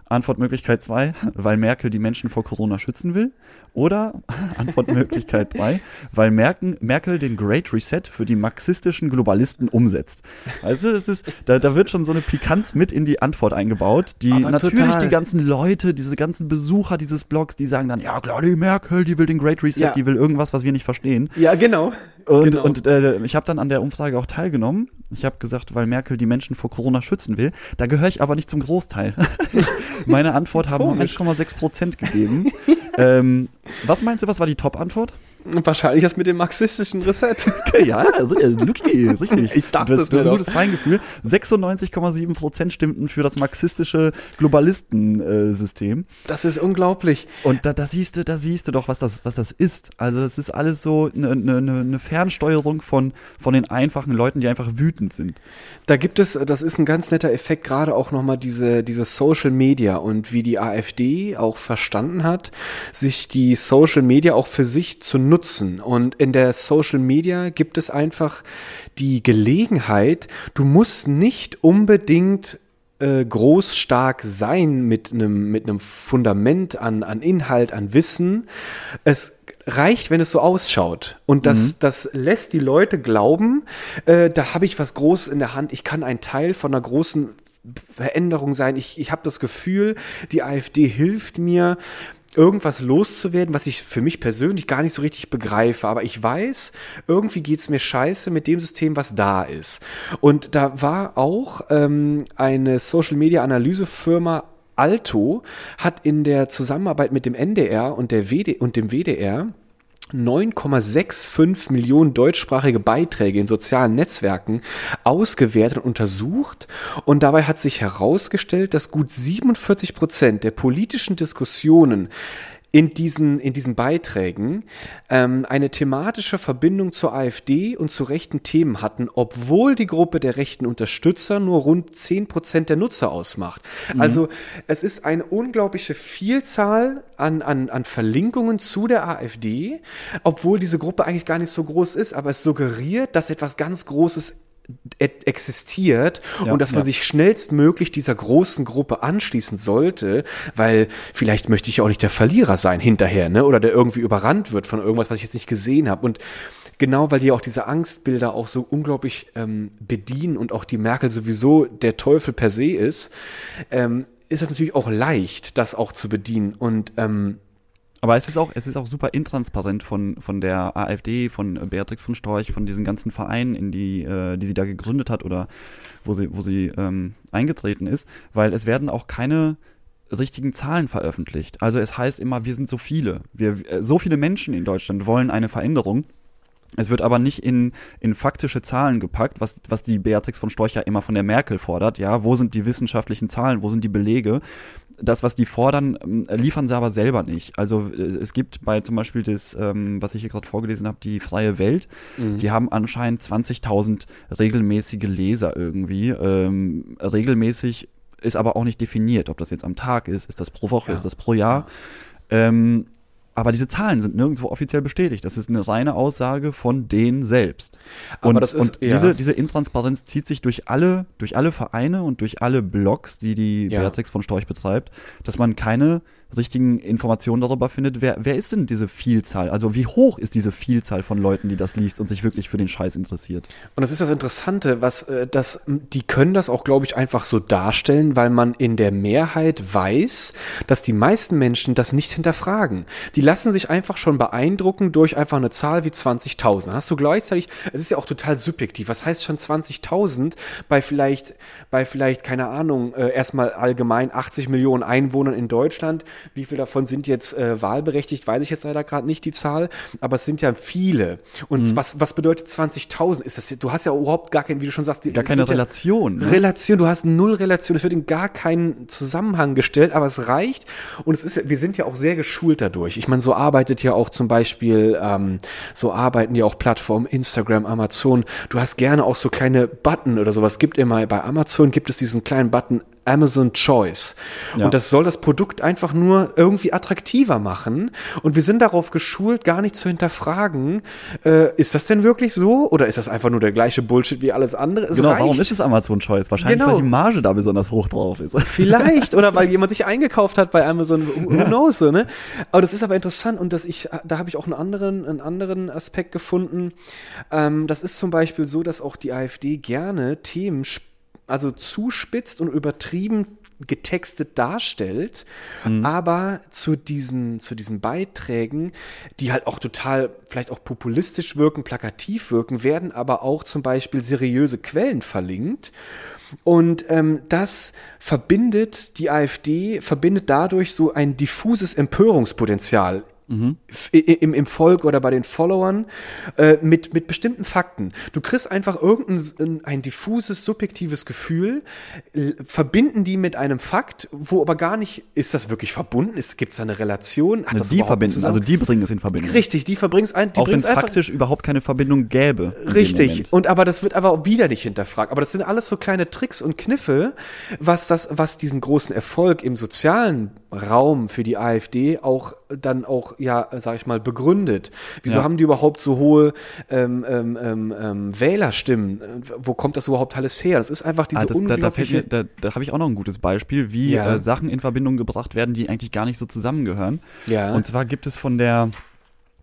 Antwortmöglichkeit 2, weil Merkel die Menschen vor Corona schützen will. Oder Antwortmöglichkeit 3, weil Merkel, Merkel den Great Reset für die marxistischen Globalisten umsetzt. Also es ist, da, da wird schon so eine Pikanz mit in die Antwort eingebaut, die Aber natürlich total. die ganzen Leute, diese ganzen Besucher dieses Blogs, die sagen dann, ja klar, die Merkel, die will den Great Reset, ja. die will irgendwas, was wir nicht verstehen. Ja, genau. Und, genau. und äh, ich habe dann an der Umfrage auch teilgenommen. Ich habe gesagt, weil Merkel die Menschen vor Corona schützen will. Da gehöre ich aber nicht zum Großteil. Meine Antwort haben nur 1,6 Prozent gegeben. ähm, was meinst du, was war die Top-Antwort? Wahrscheinlich das mit dem marxistischen Reset. ja, also, äh, Luki, richtig. Ich dachte, das, das das ist wär ein gutes Feingefühl. 96,7 Prozent stimmten für das marxistische Globalistensystem. Das ist unglaublich. Und da, da siehst du, da siehst du doch, was das, was das ist. Also das ist alles so eine ne, ne, ne Fernsteuerung von, von den einfachen Leuten, die einfach wütend sind. Da gibt es, das ist ein ganz netter Effekt, gerade auch nochmal diese, diese Social Media und wie die AfD auch verstanden hat, sich die Social Media auch für sich zu nutzen. Und in der Social Media gibt es einfach die Gelegenheit, du musst nicht unbedingt äh, groß stark sein mit einem mit einem Fundament an an Inhalt an Wissen. Es reicht wenn es so ausschaut. Und das das lässt die Leute glauben äh, da habe ich was Großes in der Hand. Ich kann ein Teil von einer großen Veränderung sein. Ich ich habe das Gefühl die AfD hilft mir irgendwas loszuwerden, was ich für mich persönlich gar nicht so richtig begreife. Aber ich weiß, irgendwie geht's mir scheiße mit dem System, was da ist. Und da war auch ähm, eine Social-Media-Analysefirma Alto hat in der Zusammenarbeit mit dem NDR und, der WD und dem WDR 9,65 Millionen deutschsprachige Beiträge in sozialen Netzwerken ausgewertet und untersucht. Und dabei hat sich herausgestellt, dass gut 47 Prozent der politischen Diskussionen in diesen, in diesen Beiträgen ähm, eine thematische Verbindung zur AfD und zu rechten Themen hatten, obwohl die Gruppe der rechten Unterstützer nur rund 10 Prozent der Nutzer ausmacht. Also es ist eine unglaubliche Vielzahl an, an, an Verlinkungen zu der AfD, obwohl diese Gruppe eigentlich gar nicht so groß ist, aber es suggeriert, dass etwas ganz Großes existiert Ja, und dass man ja. sich schnellstmöglich dieser großen Gruppe anschließen sollte, weil vielleicht möchte ich ja auch nicht der Verlierer sein hinterher, ne? Oder der irgendwie überrannt wird von irgendwas, was ich jetzt nicht gesehen habe. Und genau, weil die auch diese Angstbilder auch so unglaublich ähm, bedienen und auch die Merkel sowieso der Teufel per se ist, ähm, ist es natürlich auch leicht, das auch zu bedienen. Und ähm, Aber es ist auch, es ist auch super intransparent von, von der AfD, von äh, Beatrix von Storch, von diesen ganzen Vereinen, in die, äh, die sie da gegründet hat oder wo sie, wo sie ähm, eingetreten ist, weil es werden auch keine richtigen Zahlen veröffentlicht. Also es heißt immer, wir sind so viele. Wir, äh, so viele Menschen in Deutschland wollen eine Veränderung. Es wird aber nicht in, in faktische Zahlen gepackt, was, was die Beatrix von Storch ja immer von der Merkel fordert. Ja, wo sind die wissenschaftlichen Zahlen? Wo sind die Belege? Das, was die fordern, ähm, liefern sie aber selber nicht. Also äh, es gibt bei zum Beispiel das, ähm, was ich hier gerade vorgelesen habe, die Freie Welt, die haben anscheinend 20.000 regelmäßige Leser irgendwie. Ähm, regelmäßig ist aber auch nicht definiert, ob das jetzt am Tag ist, ist das pro Woche, Ja. ist das pro Jahr. Ähm, aber diese Zahlen sind nirgendwo offiziell bestätigt. Das ist eine reine Aussage von denen selbst. Aber und das ist- und ja. diese, diese Intransparenz zieht sich durch alle, durch alle Vereine und durch alle Blogs, die die Ja. Beatrix von Storch betreibt, dass man keine richtigen Informationen darüber findet, wer, wer ist denn diese Vielzahl? Also wie hoch ist diese Vielzahl von Leuten, die das liest und sich wirklich für den Scheiß interessiert? Und das ist das Interessante, was äh, das, die können das auch, glaube ich, einfach so darstellen, weil man in der Mehrheit weiß, dass die meisten Menschen das nicht hinterfragen. Die lassen sich einfach schon beeindrucken durch einfach eine Zahl wie 20.000. Dann hast du gleichzeitig, es ist ja auch total subjektiv. Was heißt schon 20.000 bei vielleicht, bei vielleicht, keine Ahnung, äh, erstmal allgemein 80 Millionen Einwohnern in Deutschland. Wie viel davon sind jetzt äh, wahlberechtigt, weiß ich jetzt leider gerade nicht die Zahl, aber es sind ja viele. Und was, was bedeutet 20.000? Ist das, du hast ja überhaupt gar keinen, wie du schon sagst, die- Gar keine wird ja- Relation. Ne? Relation, du hast null Relation, es wird in gar keinen Zusammenhang gestellt, aber es reicht und es ist, wir sind ja auch sehr geschult dadurch. Ich meine, so arbeitet ja auch zum Beispiel, ähm, so arbeiten ja auch Plattformen, Instagram, Amazon. Du hast gerne auch so kleine Button oder sowas. Gibt immer bei Amazon gibt es diesen kleinen Button Amazon Choice. Ja. Und das soll das Produkt einfach nur irgendwie attraktiver machen. Und wir sind darauf geschult, gar nicht zu hinterfragen, äh, ist das denn wirklich so? Oder ist das einfach nur der gleiche Bullshit wie alles andere? Es Genau, reicht. warum ist es Amazon Choice? Wahrscheinlich, Genau. weil die Marge da besonders hoch drauf ist. Vielleicht oder weil jemand sich eingekauft hat bei Amazon, who, who knows, so, ne? Aber das ist aber interessant und dass ich, da habe ich auch einen anderen, einen anderen Aspekt gefunden. Ähm, das ist zum Beispiel so, dass auch die AfD gerne Themen, sp- also zuspitzt und übertrieben getextet darstellt, aber zu diesen, zu diesen Beiträgen, die halt auch total vielleicht auch populistisch wirken, plakativ wirken, werden aber auch zum Beispiel seriöse Quellen verlinkt. Und ähm, das verbindet die AfD, verbindet dadurch so ein diffuses Empörungspotenzial i- im, im Volk oder bei den Followern äh, mit, mit bestimmten Fakten. Du kriegst einfach irgendein ein, diffuses, subjektives Gefühl, verbinden die mit einem Fakt, wo aber gar nicht, ist das wirklich verbunden? Gibt es da eine Relation? Hat das die verbinden, zusammen- also die bringen es in Verbindung. Richtig, die verbringen es ein, die Auch wenn es faktisch überhaupt keine Verbindung gäbe. Richtig. Und aber das wird aber auch wieder nicht hinterfragt. Aber das sind alles so kleine Tricks und Kniffe, was das, was diesen großen Erfolg im sozialen Raum für die AfD auch dann auch, ja, sag ich mal, begründet. Wieso Ja. haben die überhaupt so hohe ähm, ähm, ähm, ähm, Wählerstimmen? Äh, Wo kommt das überhaupt alles her? Das ist einfach diese Ah, das, da da, unglaubliche. mir, da, da habe ich auch noch ein gutes Beispiel, wie Ja. äh, Sachen in Verbindung gebracht werden, die eigentlich gar nicht so zusammengehören. Ja. Und zwar gibt es von der,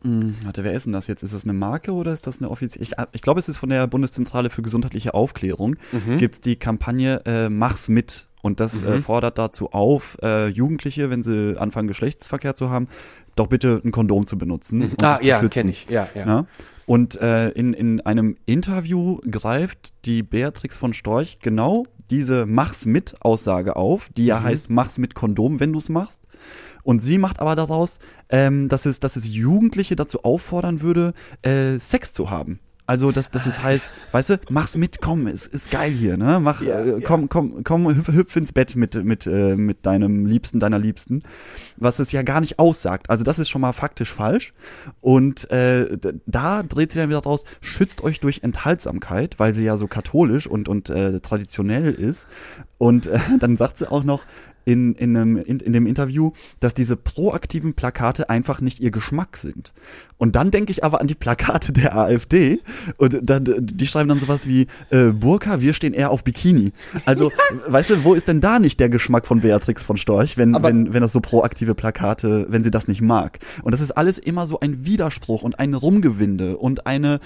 hm, warte, wer ist denn das jetzt? Ist das eine Marke oder ist das eine offizielle? Ich, ich glaube, es ist von der Bundeszentrale für gesundheitliche Aufklärung. Mhm. Gibt es die Kampagne äh, Mach's mit. Und das äh, fordert dazu auf, äh, Jugendliche, wenn sie anfangen, Geschlechtsverkehr zu haben, doch bitte ein Kondom zu benutzen. Und ah, sich zu ja, schützen. kenne ich. Ja, ja. Ja? Und äh, in, in einem Interview greift die Beatrix von Storch genau diese Mach's mit Aussage auf, die ja heißt Mach's mit Kondom, wenn du's machst. Und sie macht aber daraus, ähm, dass, es, dass es Jugendliche dazu auffordern würde, äh, Sex zu haben. Also, dass, dass es heißt, weißt du, mach's mit, komm, ist, ist geil hier, ne? Mach, Ja, äh, ja. komm, komm, komm, hüpf, hüpf ins Bett mit, mit, äh, mit deinem Liebsten, deiner Liebsten. Was es ja gar nicht aussagt. Also, das ist schon mal faktisch falsch. Und äh, da dreht sie dann wieder draus, schützt euch durch Enthaltsamkeit, weil sie ja so katholisch und, und äh, traditionell ist. Und äh, dann sagt sie auch noch, in, in, einem, in, in dem Interview, dass diese proaktiven Plakate einfach nicht ihr Geschmack sind. Und dann denke ich aber an die Plakate der AfD und dann, die schreiben dann sowas wie äh, Burka, wir stehen eher auf Bikini. Also, weißt du, wo ist denn da nicht der Geschmack von Beatrix von Storch, wenn, Aber- wenn, wenn das so proaktive Plakate, wenn sie das nicht mag? Und das ist alles immer so ein Widerspruch und ein Rumgewinde und eine,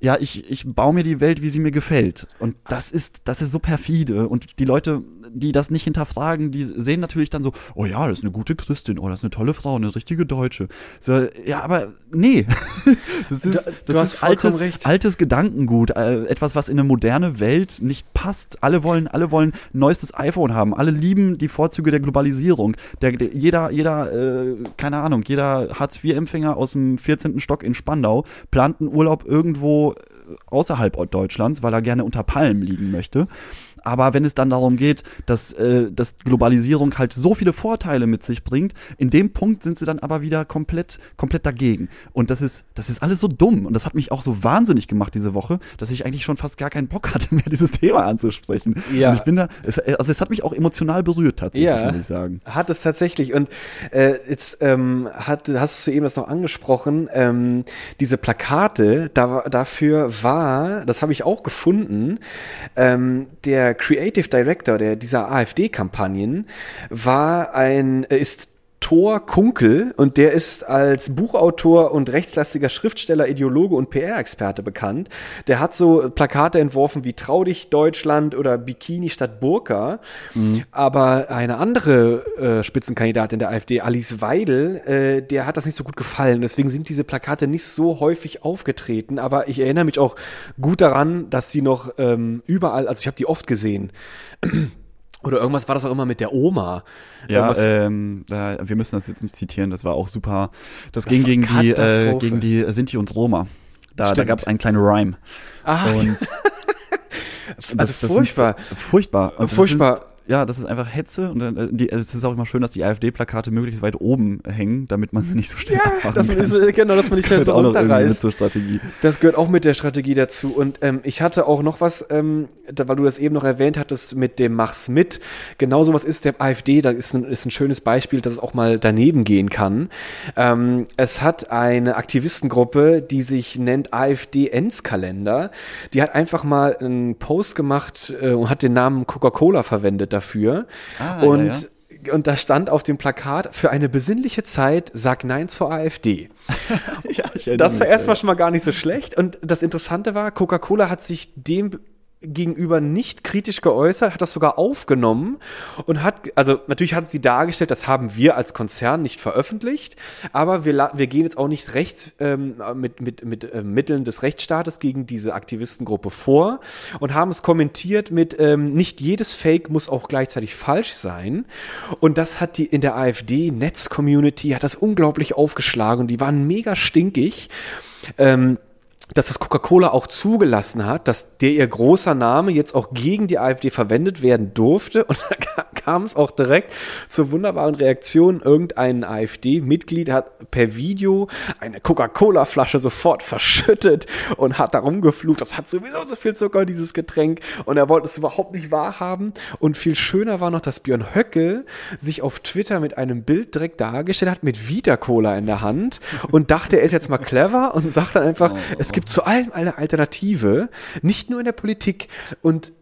ja, ich, ich baue mir die Welt, wie sie mir gefällt. Und das ist, das ist so perfide. Und die Leute, die das nicht hinterfragen, die sehen natürlich dann so, oh ja, das ist eine gute Christin, oh, das ist eine tolle Frau, eine richtige Deutsche. So, ja, aber nee. Das ist, Du- das hast ist altes, recht. altes Gedankengut, äh, etwas, was in eine moderne Welt nicht passt. Alle wollen, alle wollen ein neuestes iPhone haben. Alle lieben die Vorzüge der Globalisierung. Der, der, jeder, jeder, äh, keine Ahnung, jeder Hartz-IV-Empfänger aus dem 14. Stock in Spandau plant einen Urlaub irgendwo äh, außerhalb Deutschlands, weil er gerne unter Palmen liegen möchte. Aber wenn es dann darum geht, dass, äh, dass Globalisierung halt so viele Vorteile mit sich bringt, in dem Punkt sind sie dann aber wieder komplett, komplett dagegen. Und das ist, das ist alles so dumm. Und das hat mich auch so wahnsinnig gemacht diese Woche, dass ich eigentlich schon fast gar keinen Bock hatte, mehr dieses Thema anzusprechen. Ja. Und ich bin da, es, also es hat mich auch emotional berührt tatsächlich, Ja. muss ich sagen. Hat es tatsächlich. Und äh, jetzt ähm, hat, hast du eben das noch angesprochen, ähm, diese Plakate, da, dafür war, das habe ich auch gefunden, ähm, der Creative Director der, dieser AfD-Kampagnen war ein, äh, ist Thor Kunkel und der ist als Buchautor und rechtslastiger Schriftsteller, Ideologe und PR-Experte bekannt. Der hat so Plakate entworfen wie Trau dich Deutschland oder Bikini statt Burka. Aber eine andere äh, Spitzenkandidatin der AfD, Alice Weidel, äh, der hat das nicht so gut gefallen. Deswegen sind diese Plakate nicht so häufig aufgetreten. Aber ich erinnere mich auch gut daran, dass sie noch ähm, überall, also ich habe die oft gesehen. Oder irgendwas war das auch immer mit der Oma. Ja, ähm, da, wir müssen das jetzt nicht zitieren, das war auch super. Das, ging war gegen die, äh, gegen die Sinti und Roma. Da, da gab es einen kleinen Rhyme. Ah, Und also sind- furchtbar. furchtbar. Und das Furchtbar. Ja, das ist einfach Hetze und dann, äh, die, es ist auch immer schön, dass die AfD-Plakate möglichst weit oben hängen, damit man sie nicht so schnell Ja, dass man, kann. ist, genau, dass man nicht schnell so runterreißt. zur Strategie. Das gehört auch mit der Strategie dazu. Und ähm, ich hatte auch noch was, ähm, da, weil du das eben noch erwähnt hattest mit dem Mach's mit. Genau sowas ist der AfD, da ist ein, ist ein schönes Beispiel, dass es auch mal daneben gehen kann. Ähm, es hat eine Aktivistengruppe, die sich nennt AfD Endskalender. Die hat einfach mal einen Post gemacht äh, und hat den Namen Coca-Cola verwendet dafür. Ah, und ja, und da stand auf dem Plakat, für eine besinnliche Zeit, sag Nein zur AfD. ja, Das war erstmal ja. schon mal gar nicht so schlecht. Und das Interessante war, Coca-Cola hat sich dem gegenüber nicht kritisch geäußert, hat das sogar aufgenommen und hat, also natürlich hat sie dargestellt, das haben wir als Konzern nicht veröffentlicht, aber wir, wir gehen jetzt auch nicht rechts ähm, mit, mit, mit äh, Mitteln des Rechtsstaates gegen diese Aktivistengruppe vor und haben es kommentiert mit, ähm, nicht jedes Fake muss auch gleichzeitig falsch sein. Und das hat die in der AfD-Netz-Community, hat das unglaublich aufgeschlagen und die waren mega stinkig. Ähm, dass das Coca-Cola auch zugelassen hat, dass der ihr großer Name jetzt auch gegen die AfD verwendet werden durfte. Und da kam es auch direkt zur wunderbaren Reaktion. Irgendein AfD-Mitglied hat per Video eine Coca-Cola-Flasche sofort verschüttet und hat darum geflucht. Das hat sowieso so viel Zucker, dieses Getränk. Und er wollte es überhaupt nicht wahrhaben. Und viel schöner war noch, dass Björn Höcke sich auf Twitter mit einem Bild direkt dargestellt hat, mit Vita-Cola in der Hand und dachte, er ist jetzt mal clever und sagt dann einfach, oh. es gibt zu allem eine Alternative, nicht nur in der Politik. Und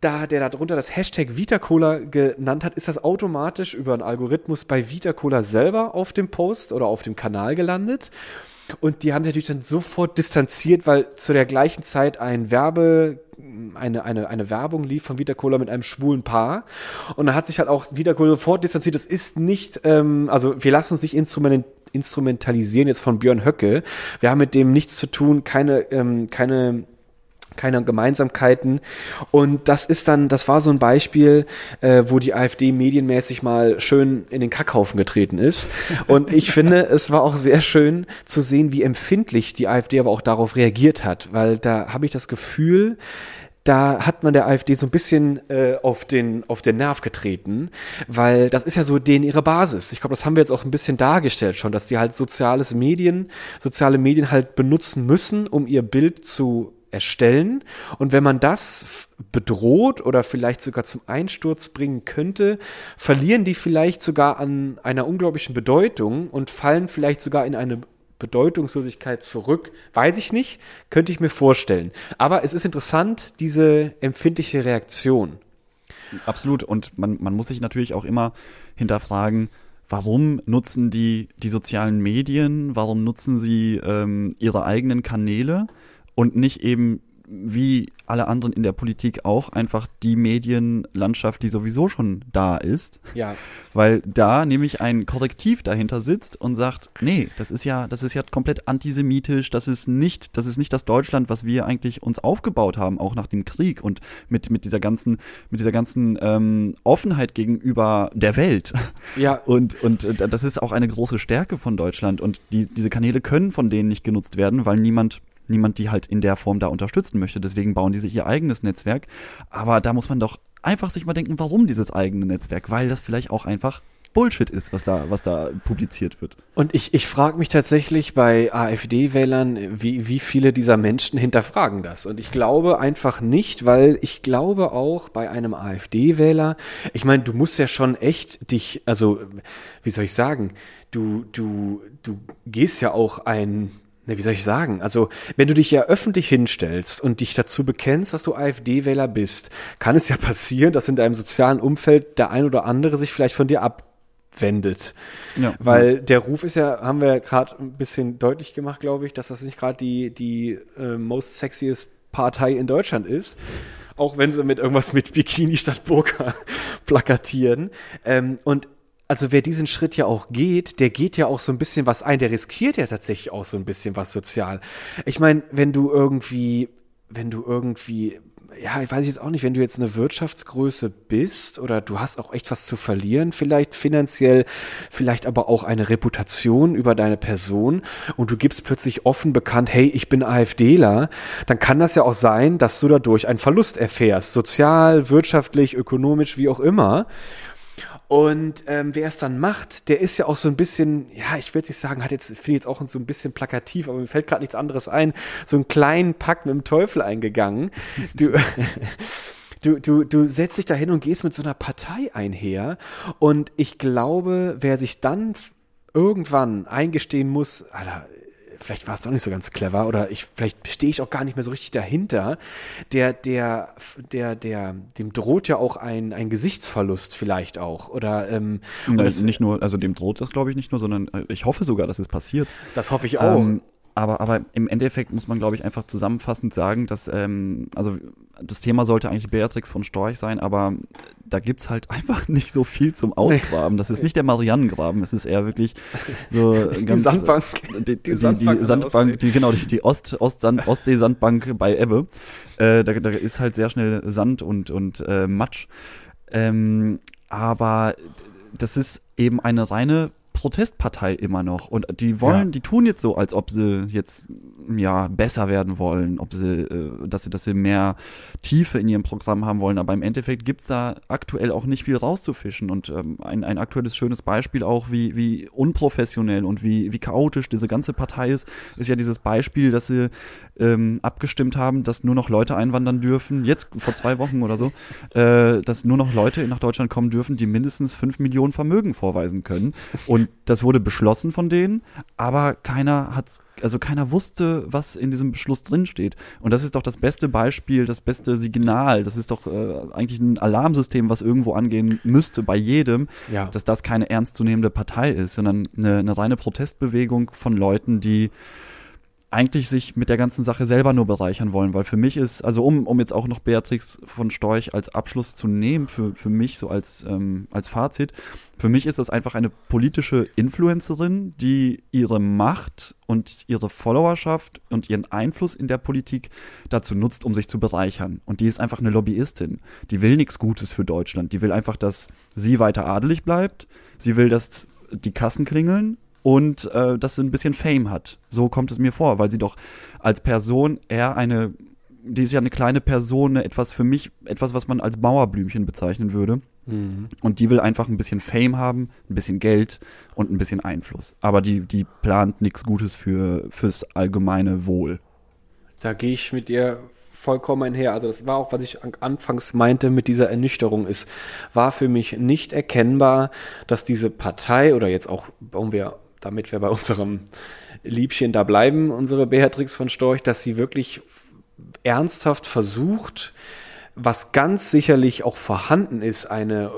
da der darunter das Hashtag VitaCola genannt hat, ist das automatisch über einen Algorithmus bei VitaCola selber auf dem Post oder auf dem Kanal gelandet. Und die haben sich natürlich dann sofort distanziert, weil zu der gleichen Zeit ein Werbe, eine, eine, eine Werbung lief von VitaCola mit einem schwulen Paar. Und da hat sich halt auch VitaCola sofort distanziert. Das ist nicht, ähm, also wir lassen uns nicht instrument, instrumentalisieren jetzt von Björn Höcke. Wir haben mit dem nichts zu tun, keine, ähm, keine keine Gemeinsamkeiten. Und das ist dann, das war so ein Beispiel, äh, wo die AfD medienmäßig mal schön in den Kackhaufen getreten ist. Und ich finde, es war auch sehr schön zu sehen, wie empfindlich die AfD aber auch darauf reagiert hat, weil da habe ich das Gefühl, da hat man der AfD so ein bisschen äh, auf, den, auf den Nerv getreten, weil das ist ja so denen ihre Basis. Ich glaube, das haben wir jetzt auch ein bisschen dargestellt schon, dass die halt soziales Medien, soziale Medien halt benutzen müssen, um ihr Bild zu erstellen. Und wenn man das bedroht oder vielleicht sogar zum Einsturz bringen könnte, verlieren die vielleicht sogar an einer unglaublichen Bedeutung und fallen vielleicht sogar in eine Bedeutungslosigkeit zurück? Weiß ich nicht, könnte ich mir vorstellen. Aber es ist interessant, diese empfindliche Reaktion. Absolut. Und man, man muss sich natürlich auch immer hinterfragen, warum nutzen die die sozialen Medien, warum nutzen sie ähm, ihre eigenen Kanäle und nicht eben wie alle anderen in der Politik auch einfach die Medienlandschaft, die sowieso schon da ist. Ja. Weil da nämlich ein Korrektiv dahinter sitzt und sagt, nee, das ist ja, das ist ja komplett antisemitisch, das ist nicht, das ist nicht das Deutschland, was wir eigentlich uns aufgebaut haben, auch nach dem Krieg und mit, mit dieser ganzen, mit dieser ganzen ähm, Offenheit gegenüber der Welt. Ja. Und, und das ist auch eine große Stärke von Deutschland und die, diese Kanäle können von denen nicht genutzt werden, weil niemand niemand die halt in der Form da unterstützen möchte. Deswegen bauen die sich ihr eigenes Netzwerk. Aber da muss man doch einfach sich mal denken, warum dieses eigene Netzwerk? Weil das vielleicht auch einfach Bullshit ist, was da, was da publiziert wird. Und ich, ich frage mich tatsächlich bei AfD-Wählern, wie, wie viele dieser Menschen hinterfragen das. Und ich glaube einfach nicht, weil ich glaube auch bei einem AfD-Wähler, ich meine, du musst ja schon echt dich, also, wie soll ich sagen, du, du, du gehst ja auch ein ne, wie soll ich sagen? Also, wenn du dich ja öffentlich hinstellst und dich dazu bekennst, dass du AfD-Wähler bist, kann es ja passieren, dass in deinem sozialen Umfeld der ein oder andere sich vielleicht von dir abwendet. Ja. Weil der Ruf ist ja, haben wir gerade ein bisschen deutlich gemacht, glaube ich, dass das nicht gerade die, die äh, most sexiest Partei in Deutschland ist. Auch wenn sie mit irgendwas mit Bikini statt Burka plakatieren. Ähm, und also wer diesen Schritt ja auch geht, der geht ja auch so ein bisschen was ein, der riskiert ja tatsächlich auch so ein bisschen was sozial. Ich meine, wenn du irgendwie, wenn du irgendwie, ja, ich weiß jetzt auch nicht, wenn du jetzt eine Wirtschaftsgröße bist oder du hast auch echt was zu verlieren, vielleicht finanziell, vielleicht aber auch eine Reputation über deine Person und du gibst plötzlich offen bekannt, hey, ich bin AfDler, dann kann das ja auch sein, dass du dadurch einen Verlust erfährst, sozial, wirtschaftlich, ökonomisch, wie auch immer. Und ähm, wer es dann macht, der ist ja auch so ein bisschen, ja, ich jetzt nicht sagen, hat jetzt, finde ich jetzt auch so ein bisschen plakativ, aber mir fällt gerade nichts anderes ein, so einen kleinen Pakt mit dem Teufel eingegangen. Du, du, du, du setzt dich da hin und gehst mit so einer Partei einher. Und ich glaube, wer sich dann irgendwann eingestehen muss, Alter, vielleicht war es doch nicht so ganz clever oder ich, vielleicht stehe ich auch gar nicht mehr so richtig dahinter. Der, der, der, der, dem droht ja auch ein, ein Gesichtsverlust vielleicht auch. Oder ähm, Nein, das, nicht nur, also dem droht das glaube ich nicht nur, sondern äh, ich hoffe sogar, dass es passiert. Das hoffe ich auch. Ähm, aber, aber im Endeffekt muss man, glaube ich, einfach zusammenfassend sagen, dass, ähm, also das Thema sollte eigentlich Beatrix von Storch sein, aber da gibt's halt einfach nicht so viel zum Ausgraben. Das ist nicht der Marianengraben, es ist eher wirklich so die Sandbank. Die, die, Sandbank, die, Sandbank, die, genau, die, die Ost, Ost Sand, Ostsee-Sandbank bei Ebbe. Äh, da, da ist halt sehr schnell Sand und, und äh, Matsch. Ähm, aber das ist eben eine reine Protestpartei immer noch. Und die wollen, ja. die tun jetzt so, als ob sie jetzt ja besser werden wollen, ob sie, äh, dass sie, dass sie mehr Tiefe in ihrem Programm haben wollen. Aber im Endeffekt gibt's da aktuell auch nicht viel rauszufischen. Und ähm, ein, ein aktuelles schönes Beispiel auch, wie, wie unprofessionell und wie, wie chaotisch diese ganze Partei ist, ist ja dieses Beispiel, dass sie ähm, abgestimmt haben, dass nur noch Leute einwandern dürfen, jetzt vor zwei Wochen oder so, äh, dass nur noch Leute nach Deutschland kommen dürfen, die mindestens fünf Millionen Vermögen vorweisen können. Und das wurde beschlossen von denen, aber keiner hat, also keiner wusste, was in diesem Beschluss drinsteht. Und das ist doch das beste Beispiel, das beste Signal. Das ist doch äh, eigentlich ein Alarmsystem, was irgendwo angehen müsste bei jedem, ja. dass das keine ernstzunehmende Partei ist, sondern eine, eine reine Protestbewegung von Leuten, die eigentlich sich mit der ganzen Sache selber nur bereichern wollen, weil für mich ist, also um, um jetzt auch noch Beatrix von Storch als Abschluss zu nehmen, für, für mich so als, ähm, als Fazit, für mich ist das einfach eine politische Influencerin, die ihre Macht und ihre Followerschaft und ihren Einfluss in der Politik dazu nutzt, um sich zu bereichern. Und die ist einfach eine Lobbyistin. Die will nichts Gutes für Deutschland. Die will einfach, dass sie weiter adelig bleibt. Sie will, dass die Kassen klingeln und äh, dass sie ein bisschen Fame hat. So kommt es mir vor, weil sie doch als Person eher eine, die ist ja eine kleine Person, etwas für mich, etwas, was man als Mauerblümchen bezeichnen würde. Mhm. Und die will einfach ein bisschen Fame haben, ein bisschen Geld und ein bisschen Einfluss. Aber die, die plant nichts Gutes für, fürs allgemeine Wohl. Da gehe ich mit dir vollkommen einher. Also das war auch, was ich anfangs meinte mit dieser Ernüchterung ist, war für mich nicht erkennbar, dass diese Partei oder jetzt auch, warum wir damit wir bei unserem Liebchen da bleiben, unsere Beatrix von Storch, dass sie wirklich ernsthaft versucht, was ganz sicherlich auch vorhanden ist, eine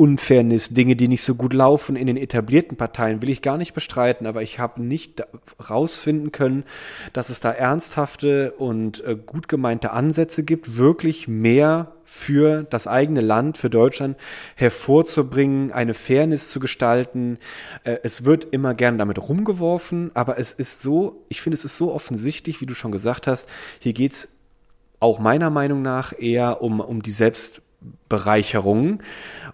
Unfairness, Dinge, die nicht so gut laufen in den etablierten Parteien, will ich gar nicht bestreiten, aber ich habe nicht rausfinden können, dass es da ernsthafte und äh, gut gemeinte Ansätze gibt, wirklich mehr für das eigene Land, für Deutschland hervorzubringen, eine Fairness zu gestalten. Äh, es wird immer gern damit rumgeworfen, aber es ist so, ich finde, es ist so offensichtlich, wie du schon gesagt hast, hier geht's auch meiner Meinung nach eher um, um die Selbstbereicherung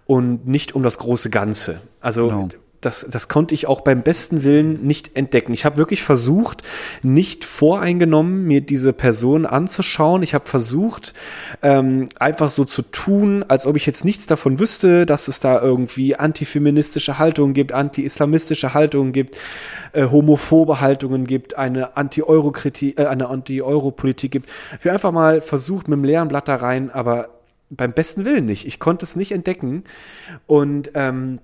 und nicht um das große Ganze. Also genau. das, das konnte ich auch beim besten Willen nicht entdecken. Ich habe wirklich versucht, nicht voreingenommen mir diese Person anzuschauen. Ich habe versucht, ähm, einfach so zu tun, als ob ich jetzt nichts davon wüsste, dass es da irgendwie antifeministische Haltungen gibt, anti-islamistische Haltungen gibt, äh, homophobe Haltungen gibt, eine Anti-Euro-Kritik, äh, eine Anti-Euro-Politik gibt. Ich habe einfach mal versucht, mit dem leeren Blatt da rein, aber beim besten Willen nicht. Ich konnte es nicht entdecken. Und ähm,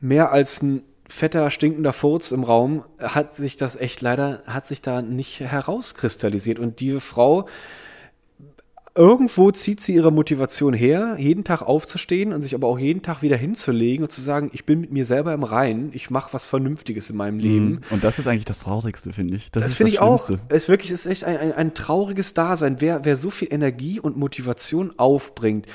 mehr als ein fetter, stinkender Furz im Raum hat sich das echt leider, hat sich da nicht herauskristallisiert. Und die Frau irgendwo zieht sie ihre Motivation her, jeden Tag aufzustehen und sich aber auch jeden Tag wieder hinzulegen und zu sagen, ich bin mit mir selber im Reinen, ich mache was Vernünftiges in meinem mhm. Leben. Und das ist eigentlich das Traurigste, finde ich. Das, das finde ich auch. Es wirklich ist echt ein, ein, ein trauriges Dasein. Wer, wer so viel Energie und Motivation aufbringt,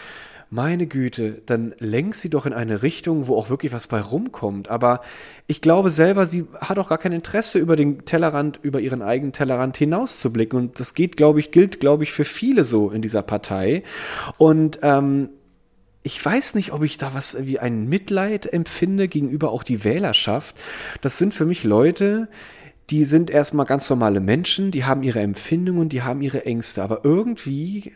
meine Güte, dann lenk sie doch in eine Richtung, wo auch wirklich was bei rumkommt. Aber ich glaube selber, sie hat auch gar kein Interesse, über den Tellerrand, über ihren eigenen Tellerrand hinauszublicken. Und das geht, glaube ich, gilt, glaube ich, für viele so in dieser Partei. Und ähm, ich weiß nicht, ob ich da was wie ein Mitleid empfinde gegenüber auch die Wählerschaft. Das sind für mich Leute, die sind erstmal ganz normale Menschen, die haben ihre Empfindungen, die haben ihre Ängste, aber irgendwie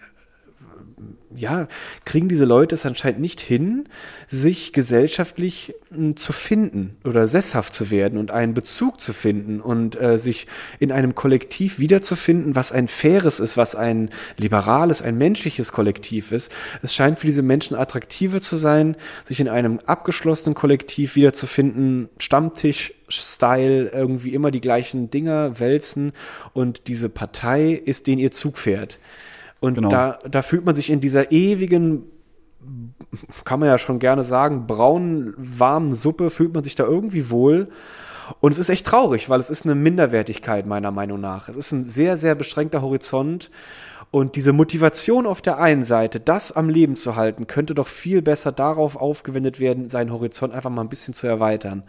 ja, kriegen diese Leute es anscheinend nicht hin, sich gesellschaftlich hm, zu finden oder sesshaft zu werden und einen Bezug zu finden und äh, sich in einem Kollektiv wiederzufinden, was ein faires ist, was ein liberales, ein menschliches Kollektiv ist. Es scheint für diese Menschen attraktiver zu sein, sich in einem abgeschlossenen Kollektiv wiederzufinden, Stammtisch, Style, irgendwie immer die gleichen Dinger wälzen und diese Partei ist den ihr Zugpferd. Und genau. da, da fühlt man sich in dieser ewigen kann man ja schon gerne sagen, braunen, warmen Suppe fühlt man sich da irgendwie wohl. Und es ist echt traurig, weil es ist eine Minderwertigkeit meiner Meinung nach. Es ist ein sehr, sehr beschränkter Horizont. Und diese Motivation auf der einen Seite, das am Leben zu halten, könnte doch viel besser darauf aufgewendet werden, seinen Horizont einfach mal ein bisschen zu erweitern.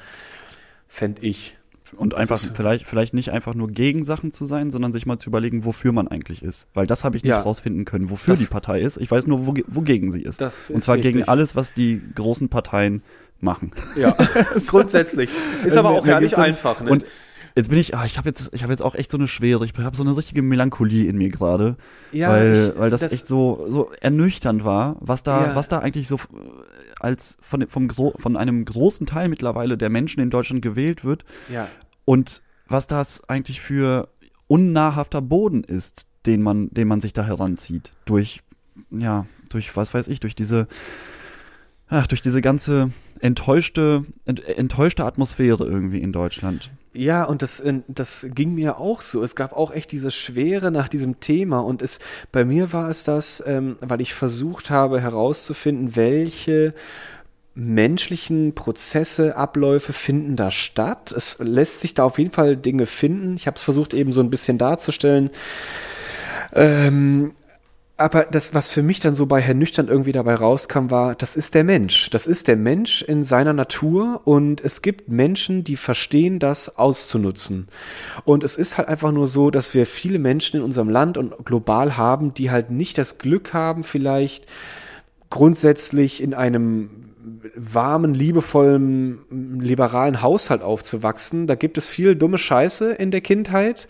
Fände ich. Und einfach vielleicht, vielleicht nicht einfach nur gegen Sachen zu sein, sondern sich mal zu überlegen, wofür man eigentlich ist. Weil das habe ich nicht Ja. rausfinden können, wofür Das- die Partei ist. Ich weiß nur, woge wogegen sie ist. Das Und zwar gegen richtig. alles, was die großen Parteien machen. Ja, grundsätzlich. Ist aber auch mir nicht einfach. Ne? Und jetzt bin ich, ah, ich habe jetzt, ich habe jetzt auch echt so eine Schwere. Ich habe so eine richtige Melancholie in mir gerade, ja, weil, ich- weil das, echt so, so ernüchternd war, was da, Ja. was da eigentlich so äh, als von, vom, von einem großen Teil mittlerweile der Menschen in Deutschland gewählt wird Ja, und was das eigentlich für unnahrhafter Boden ist, den man, den man sich da heranzieht. Durch, ja, durch, was weiß ich, durch diese, ach, durch diese ganze enttäuschte, ent, enttäuschte Atmosphäre irgendwie in Deutschland. Ja, und das, äh, das ging mir auch so. Es gab auch echt diese Schwere nach diesem Thema. Und es, bei mir war es das, ähm, weil ich versucht habe herauszufinden, welche menschlichen Prozesse, Abläufe finden da statt. Es lässt sich da auf jeden Fall Dinge finden. Ich habe es versucht eben so ein bisschen darzustellen. Ähm, aber das, was für mich dann so bei Herrn Nüchtern irgendwie dabei rauskam, war, das ist der Mensch. Das ist der Mensch in seiner Natur und es gibt Menschen, die verstehen, das auszunutzen. Und es ist halt einfach nur so, dass wir viele Menschen in unserem Land und global haben, die halt nicht das Glück haben, vielleicht grundsätzlich in einem warmen, liebevollen, liberalen Haushalt aufzuwachsen. Da gibt es viel dumme Scheiße in der Kindheit.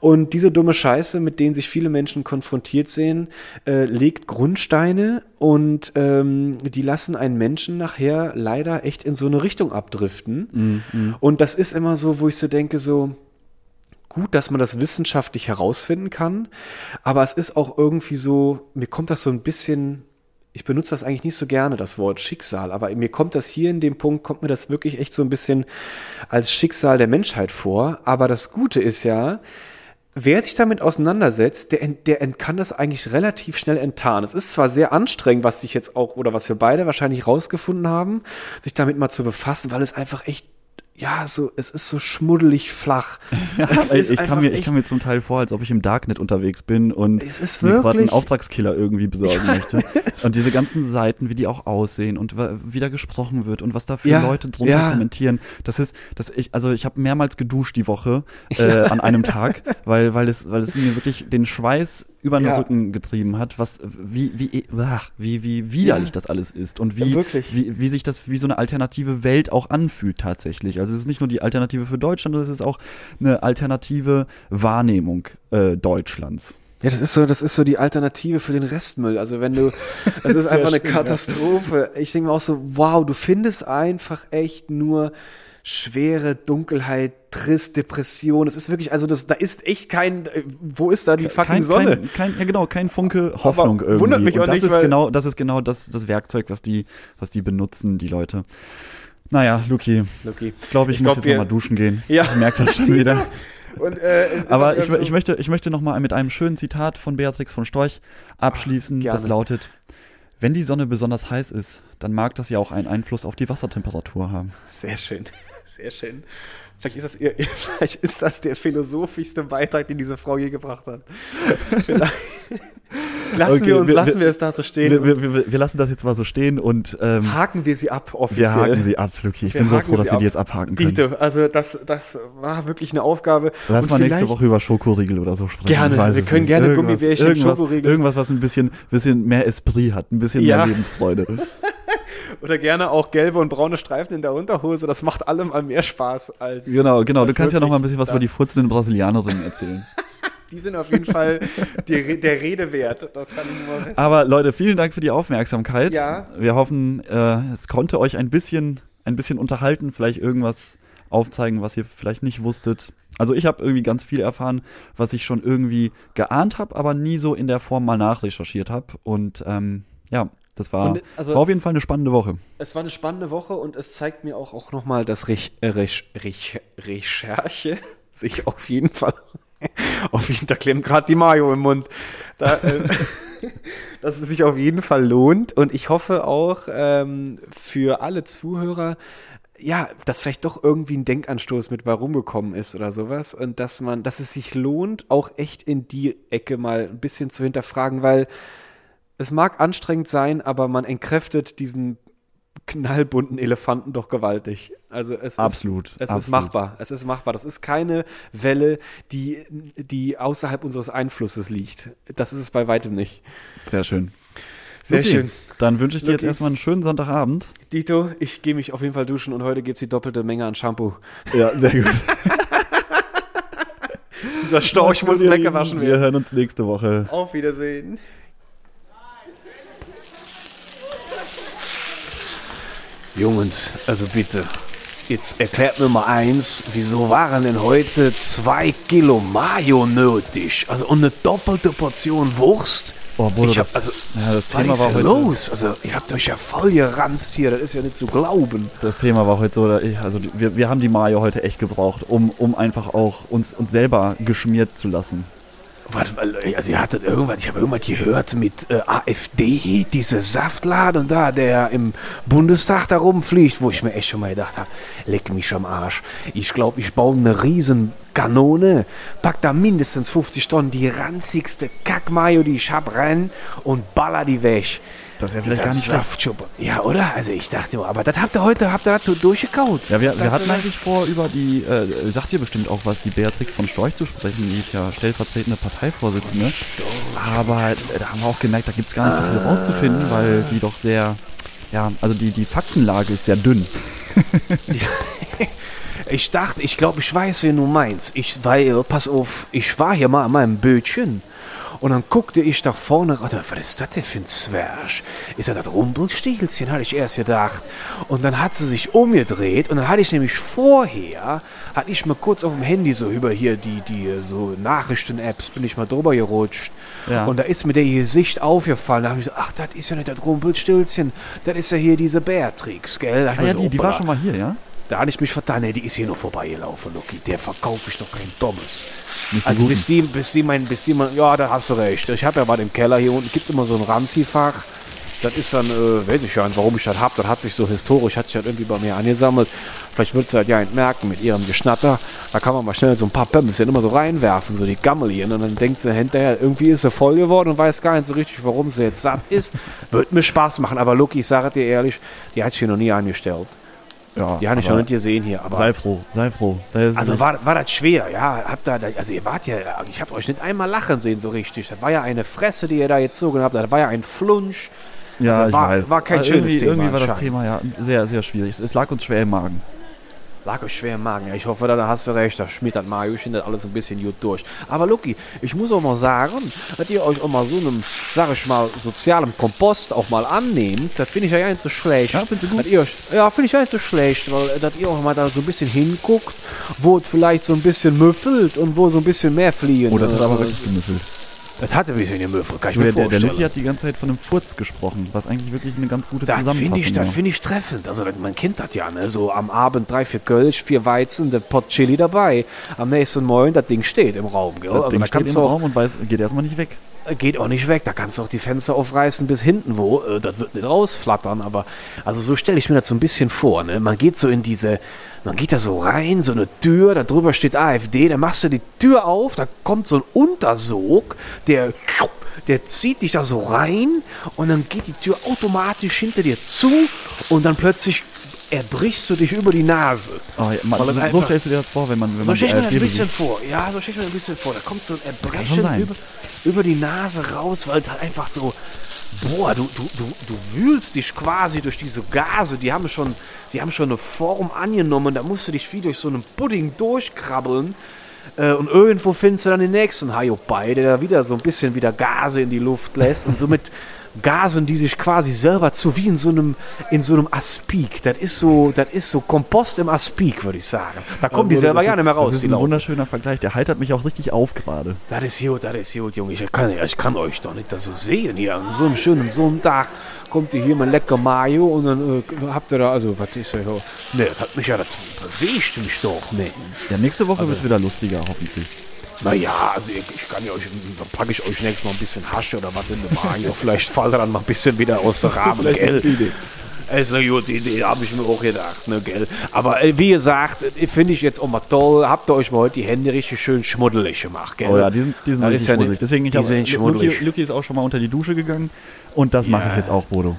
Und diese dumme Scheiße, mit denen sich viele Menschen konfrontiert sehen, äh, legt Grundsteine und ähm, die lassen einen Menschen nachher leider echt in so eine Richtung abdriften. Und das ist immer so, wo ich so denke, so, gut, dass man das wissenschaftlich herausfinden kann, aber es ist auch irgendwie so, mir kommt das so ein bisschen, ich benutze das eigentlich nicht so gerne, das Wort Schicksal, aber mir kommt das hier in dem Punkt, kommt mir das wirklich echt so ein bisschen als Schicksal der Menschheit vor. Aber das Gute ist ja, wer sich damit auseinandersetzt, der, der kann das eigentlich relativ schnell enttarnen. Es ist zwar sehr anstrengend, was ich jetzt auch, oder was wir beide wahrscheinlich rausgefunden haben, sich damit mal zu befassen, weil es einfach echt, ja, so, es ist so schmuddelig flach. Ist ich, kam mir, ich kam mir zum Teil vor, als ob ich im Darknet unterwegs bin und mir gerade einen Auftragskiller irgendwie besorgen möchte. Und diese ganzen Seiten, wie die auch aussehen und wie da gesprochen wird und was da für Ja, Leute drunter ja. kommentieren. Das ist, das ich, also ich habe mehrmals geduscht die Woche äh, an einem Tag, weil, weil es, weil es mir wirklich den Schweiß über den Ja. Rücken getrieben hat, was wie wie e- wie wie widerlich Ja. das alles ist und wie Ja, wirklich. wie wie sich das wie so eine alternative Welt auch anfühlt tatsächlich. Also es ist nicht nur die Alternative für Deutschland, es ist auch eine alternative Wahrnehmung äh, Deutschlands. Ja, das ist so, das ist so die Alternative für den Restmüll. Also wenn du, das ist einfach eine ja. Katastrophe. Ich denke mir auch so, wow, du findest einfach echt nur Schwere, Dunkelheit, Trist, Depression. Es ist wirklich, also das, da ist echt kein, äh, wo ist da die fucking kein, Sonne? Kein, kein, ja genau, kein Funke Hoffnung Aber irgendwie. wundert mich Und auch das nicht, ist genau, das ist genau das, das Werkzeug, was die, was die benutzen, die Leute. Naja, Luki, Lucky. ich glaube, ich, Ich muss jetzt nochmal duschen gehen. Ja. Ich merke das schon wieder. Und, äh, Aber ich, ich möchte, ich möchte nochmal mit einem schönen Zitat von Beatrix von Storch abschließen. gerne. das lautet, wenn die Sonne besonders heiß ist, dann mag das ja auch einen Einfluss auf die Wassertemperatur haben. Sehr schön, sehr schön. Vielleicht ist das, ihr, vielleicht ist das der philosophischste Beitrag, den diese Frau je gebracht hat. Vielleicht. Lassen Okay, wir uns, wir- lassen wir- es da so stehen. Wir, wir, wir, lassen das jetzt mal so stehen und ähm, haken wir sie ab offiziell. wir haken sie ab, Luki. Ich bin so froh, dass wir die ab. jetzt abhaken können. Dito, also das, das war wirklich eine Aufgabe. Lass Und mal nächste Woche über Schokoriegel oder so sprechen. Gerne, wir können nicht. gerne Irgendwas- Gummibärchen, irgendwas, Schokoriegel. Irgendwas, was ein bisschen, bisschen mehr Esprit hat, ein bisschen Ja. mehr Lebensfreude. Oder gerne auch gelbe und braune Streifen in der Unterhose. Das macht allem mal mehr Spaß als. Genau, genau. Du als kannst ja noch mal ein bisschen was über die furzenden Brasilianerinnen erzählen. Die sind auf jeden Fall die, der Rede wert. Das kann ich nur mal fest. Aber Leute, vielen Dank für die Aufmerksamkeit. Ja. Wir hoffen, äh, es konnte euch ein bisschen, ein bisschen unterhalten, vielleicht irgendwas aufzeigen, was ihr vielleicht nicht wusstet. Also ich habe irgendwie ganz viel erfahren, was ich schon irgendwie geahnt habe, aber nie so in der Form mal nachrecherchiert habe. Und ähm, ja, das war, Und, also- war auf jeden Fall eine spannende Woche. Es war eine spannende Woche und es zeigt mir auch, auch nochmal, dass Rech, äh, Rech, Rech, Recherche sich auf jeden Fall. Auf jeden Fall klemmt gerade die Mayo im Mund. Da, äh, dass es sich auf jeden Fall lohnt. Und ich hoffe auch ähm, für alle Zuhörer, ja, dass vielleicht doch irgendwie ein Denkanstoß mit bei rumgekommen ist oder sowas. Und dass man, dass es sich lohnt, auch echt in die Ecke mal ein bisschen zu hinterfragen, weil es mag anstrengend sein, aber man entkräftet diesen knallbunten Elefanten doch gewaltig. Also es Absolut, ist, es absolut. ist machbar. Es ist machbar. Das ist keine Welle, die, die außerhalb unseres Einflusses liegt. Das ist es bei weitem nicht. Sehr schön. Sehr Okay, schön. Dann wünsche ich dir jetzt Lucky. erstmal einen schönen Sonntagabend. Dito, ich gehe mich auf jeden Fall duschen und heute gibt es die doppelte Menge an Shampoo. Ja, sehr gut. Dieser Storch muss lecker waschen Wir werden. hören uns nächste Woche. Auf Wiedersehen. Jungs, also bitte, jetzt erklärt mir mal eins, wieso waren denn heute zwei Kilo Mayo nötig? Also und eine doppelte Portion Wurst? Oh, Bodo, ich hab, das- also, ja, das was Thema war heute- los? Also, ihr habt euch ja voll geranzt hier, das ist ja nicht zu glauben. Das Thema war heute so, also wir, wir haben die Mayo heute echt gebraucht, um, um einfach auch uns, uns selber geschmiert zu lassen. Also ihr hattet irgendwas, ich habe irgendwas gehört mit äh, AfD, diese Saftladen da, der im Bundestag da rumfliegt, wo ich mir echt schon mal gedacht habe, leck mich am Arsch. Ich glaube, ich baue eine riesen Kanone, pack da mindestens 50 Tonnen die ranzigste Kackmayo, die ich hab, rein und baller die weg. Das wäre vielleicht gar nicht schlecht. Ja, oder? Also ich dachte, aber das habt ihr heute, habt ihr das durchgekaut? Ja, wir, wir hatten eigentlich vor, über die, äh, sagt ihr bestimmt auch was, die Beatrix von Storch zu sprechen, die ist ja stellvertretende Parteivorsitzende. Aber äh, da haben wir auch gemerkt, da gibt es gar nicht so viel rauszufinden, weil die doch sehr, ja, also die, die Faktenlage ist sehr dünn. Ich dachte, ich glaube, ich weiß, wen du meinst. Ich, weil, pass auf, ich war hier mal an meinem Bötchen und dann guckte ich da vorne raus. Was ist das denn für ein Zwerg? Ist das das Rumpelstilzchen, hatte ich erst gedacht. Und dann hat sie sich umgedreht und dann hatte ich nämlich vorher, hatte ich mal kurz auf dem Handy so über hier die, die so Nachrichten-Apps, bin ich mal drüber gerutscht. Ja. Und da ist mir der Gesicht aufgefallen. Da habe ich so, ach, das ist ja nicht das Rumpelstilzchen, das ist ja hier diese Beatrix, gell? Da Ah ja, so, die, die war schon mal hier, ja? Da hatte ich mich vertan, nee, die ist hier noch vorbeigelaufen, Lucky. Der verkaufe ich doch kein die Also bis die, bis die mein, bis die mein, ja, da hast du recht. Ich habe ja mal im Keller hier unten, gibt immer so ein Ranzi-Fach. Das ist dann, äh, weiß ich ja nicht, warum ich das hab. Das hat sich so historisch, hat sich das irgendwie bei mir angesammelt. Vielleicht wird es halt ja entmerken mit ihrem Geschnatter. Da kann man mal schnell so ein paar Pömmelchen immer so reinwerfen, so die Gammelchen. Und dann denkt sie hinterher, irgendwie ist sie voll geworden und weiß gar nicht so richtig, warum sie jetzt satt ist. Wird mir Spaß machen. Aber Lucky, ich sage dir ehrlich, die hat sich hier noch nie angestellt. Ja, Die habe ich noch nicht gesehen hier. Aber Sei froh, sei froh. Also war, war das schwer, ja. Habt da, also ihr wart ja, ich habe euch nicht einmal lachen sehen so richtig. Das war ja eine Fresse, die ihr da gezogen habt. Das war ja ein Flunsch. ja, also ich war- weiß. war kein Aber schönes irgendwie, Thema Irgendwie war das. Thema ja sehr, sehr schwierig. Es- Es lag uns schwer im Magen. Lag euch schwer im Magen. Ich hoffe, da, hast du recht. Da schmiert das Mariochen das alles ein bisschen gut durch. Aber Lucky, ich muss auch mal sagen, dass ihr euch auch mal so einem, sag ich mal, sozialem Kompost auch mal annehmt. Das finde ich ja gar nicht so schlecht. Ja, findest du gut? Ja, finde ich ja nicht so schlecht, weil äh, dass ihr auch mal da so ein bisschen hinguckt, wo es vielleicht so ein bisschen müffelt und wo so ein bisschen mehr fliegen. Oh, das ist aber wirklich gemüffelt. Das hatte ein bisschen gemüffelt, kann ich Der, mir der, der vorstellen. Lucky hat die ganze Zeit von einem Furz gesprochen, was eigentlich wirklich eine ganz gute das Zusammenfassung finde ich, das war. find ich treffend. Also man kennt das ja, ne? So am Abend drei, vier Kölsch, vier Weizen, der Pot Chili dabei. Am nächsten Morgen, das Ding steht im Raum, gell? Das also Ding da steht im auch, Raum und weiß, geht erstmal nicht weg. geht auch nicht weg. Da kannst du auch die Fenster aufreißen bis hinten wo. Äh, das wird nicht rausflattern, aber also so stelle ich mir das so ein bisschen vor. Ne? Man geht so in diese, man geht da so rein, so eine Tür, da drüber steht AfD, da machst du die Tür auf, da kommt so ein Untersog, der der zieht dich da so rein und dann geht die Tür automatisch hinter dir zu und dann plötzlich erbrichst du dich über die Nase. Oh, ja, man, so, so stellst du dir das vor, wenn man, wenn So man stelle ich mir ein bisschen besucht. vor. Ja, so stelle ich mir ein bisschen vor. Da kommt so ein Erbrechen über, über die Nase raus, weil halt einfach so, boah, du, du, du, du wühlst dich quasi durch diese Gase. Die haben schon, die haben schon eine Form angenommen. Da musst du dich wie durch so einen Pudding durchkrabbeln. Äh, und irgendwo findest du dann den nächsten Haiopai, der da wieder so ein bisschen wieder Gase in die Luft lässt und somit gasen die sich quasi selber zu, wie in so einem, in so einem Aspik. Das ist so, das ist so Kompost im Aspik, würde ich sagen. Da kommen die Bruder, selber das gar nicht mehr raus. Das ist die ein Laute. wunderschöner Vergleich. Der heitert mich auch richtig auf gerade. Das ist gut, das ist gut, Junge. Ich kann, ich kann euch doch nicht das so sehen hier. An so einem schönen Sonntag kommt ihr hier mit lecker Mayo und dann äh, habt ihr da, also, was ist da so? Ne, das hat mich ja, das bewegt mich doch, Mensch. Ja, nächste Also Woche wird es wieder lustiger, hoffentlich. Naja, also ich, ich kann ja euch, dann packe ich euch nächstes Mal ein bisschen Hasche oder was in den Magen. Vielleicht fällt dann mal ein bisschen wieder aus der Rahmen, gell? ist eine gute Idee, habe ich mir auch gedacht, ne, gell? Aber äh, wie gesagt, äh, finde ich jetzt auch mal toll. Habt ihr euch mal heute die Hände richtig schön schmuddelig gemacht, gell? Oh ja, die sind, die sind richtig ja schmuddelig. Deswegen, ich die hab, sind Luki. Luki ist auch schon mal unter die Dusche gegangen. Und das mache ich jetzt auch, Bodo.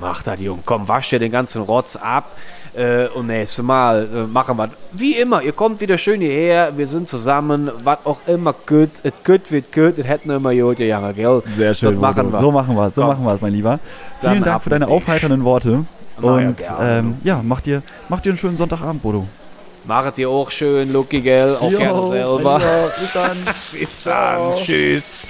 Mach das, Junge. Komm, wasch dir den ganzen Rotz ab. Äh, und nächstes Mal äh, machen wir wie immer. Ihr kommt wieder schön hierher. Wir sind zusammen. Was auch immer gut. Es gut wird gut. Es hätten immer gut gegangen, gell? Sehr schön. Machen. So machen wir es, so Komm. machen wir es, mein Lieber. Dann Vielen Dank für deine aufheiternden Worte. Na ja, Und gerne, ähm, ja, mach dir, mach dir einen schönen Sonntagabend, Bodo. Machet ihr auch schön, Lucky, gell? Auch gerne selber. Bis dann. Bis dann. Tschüss.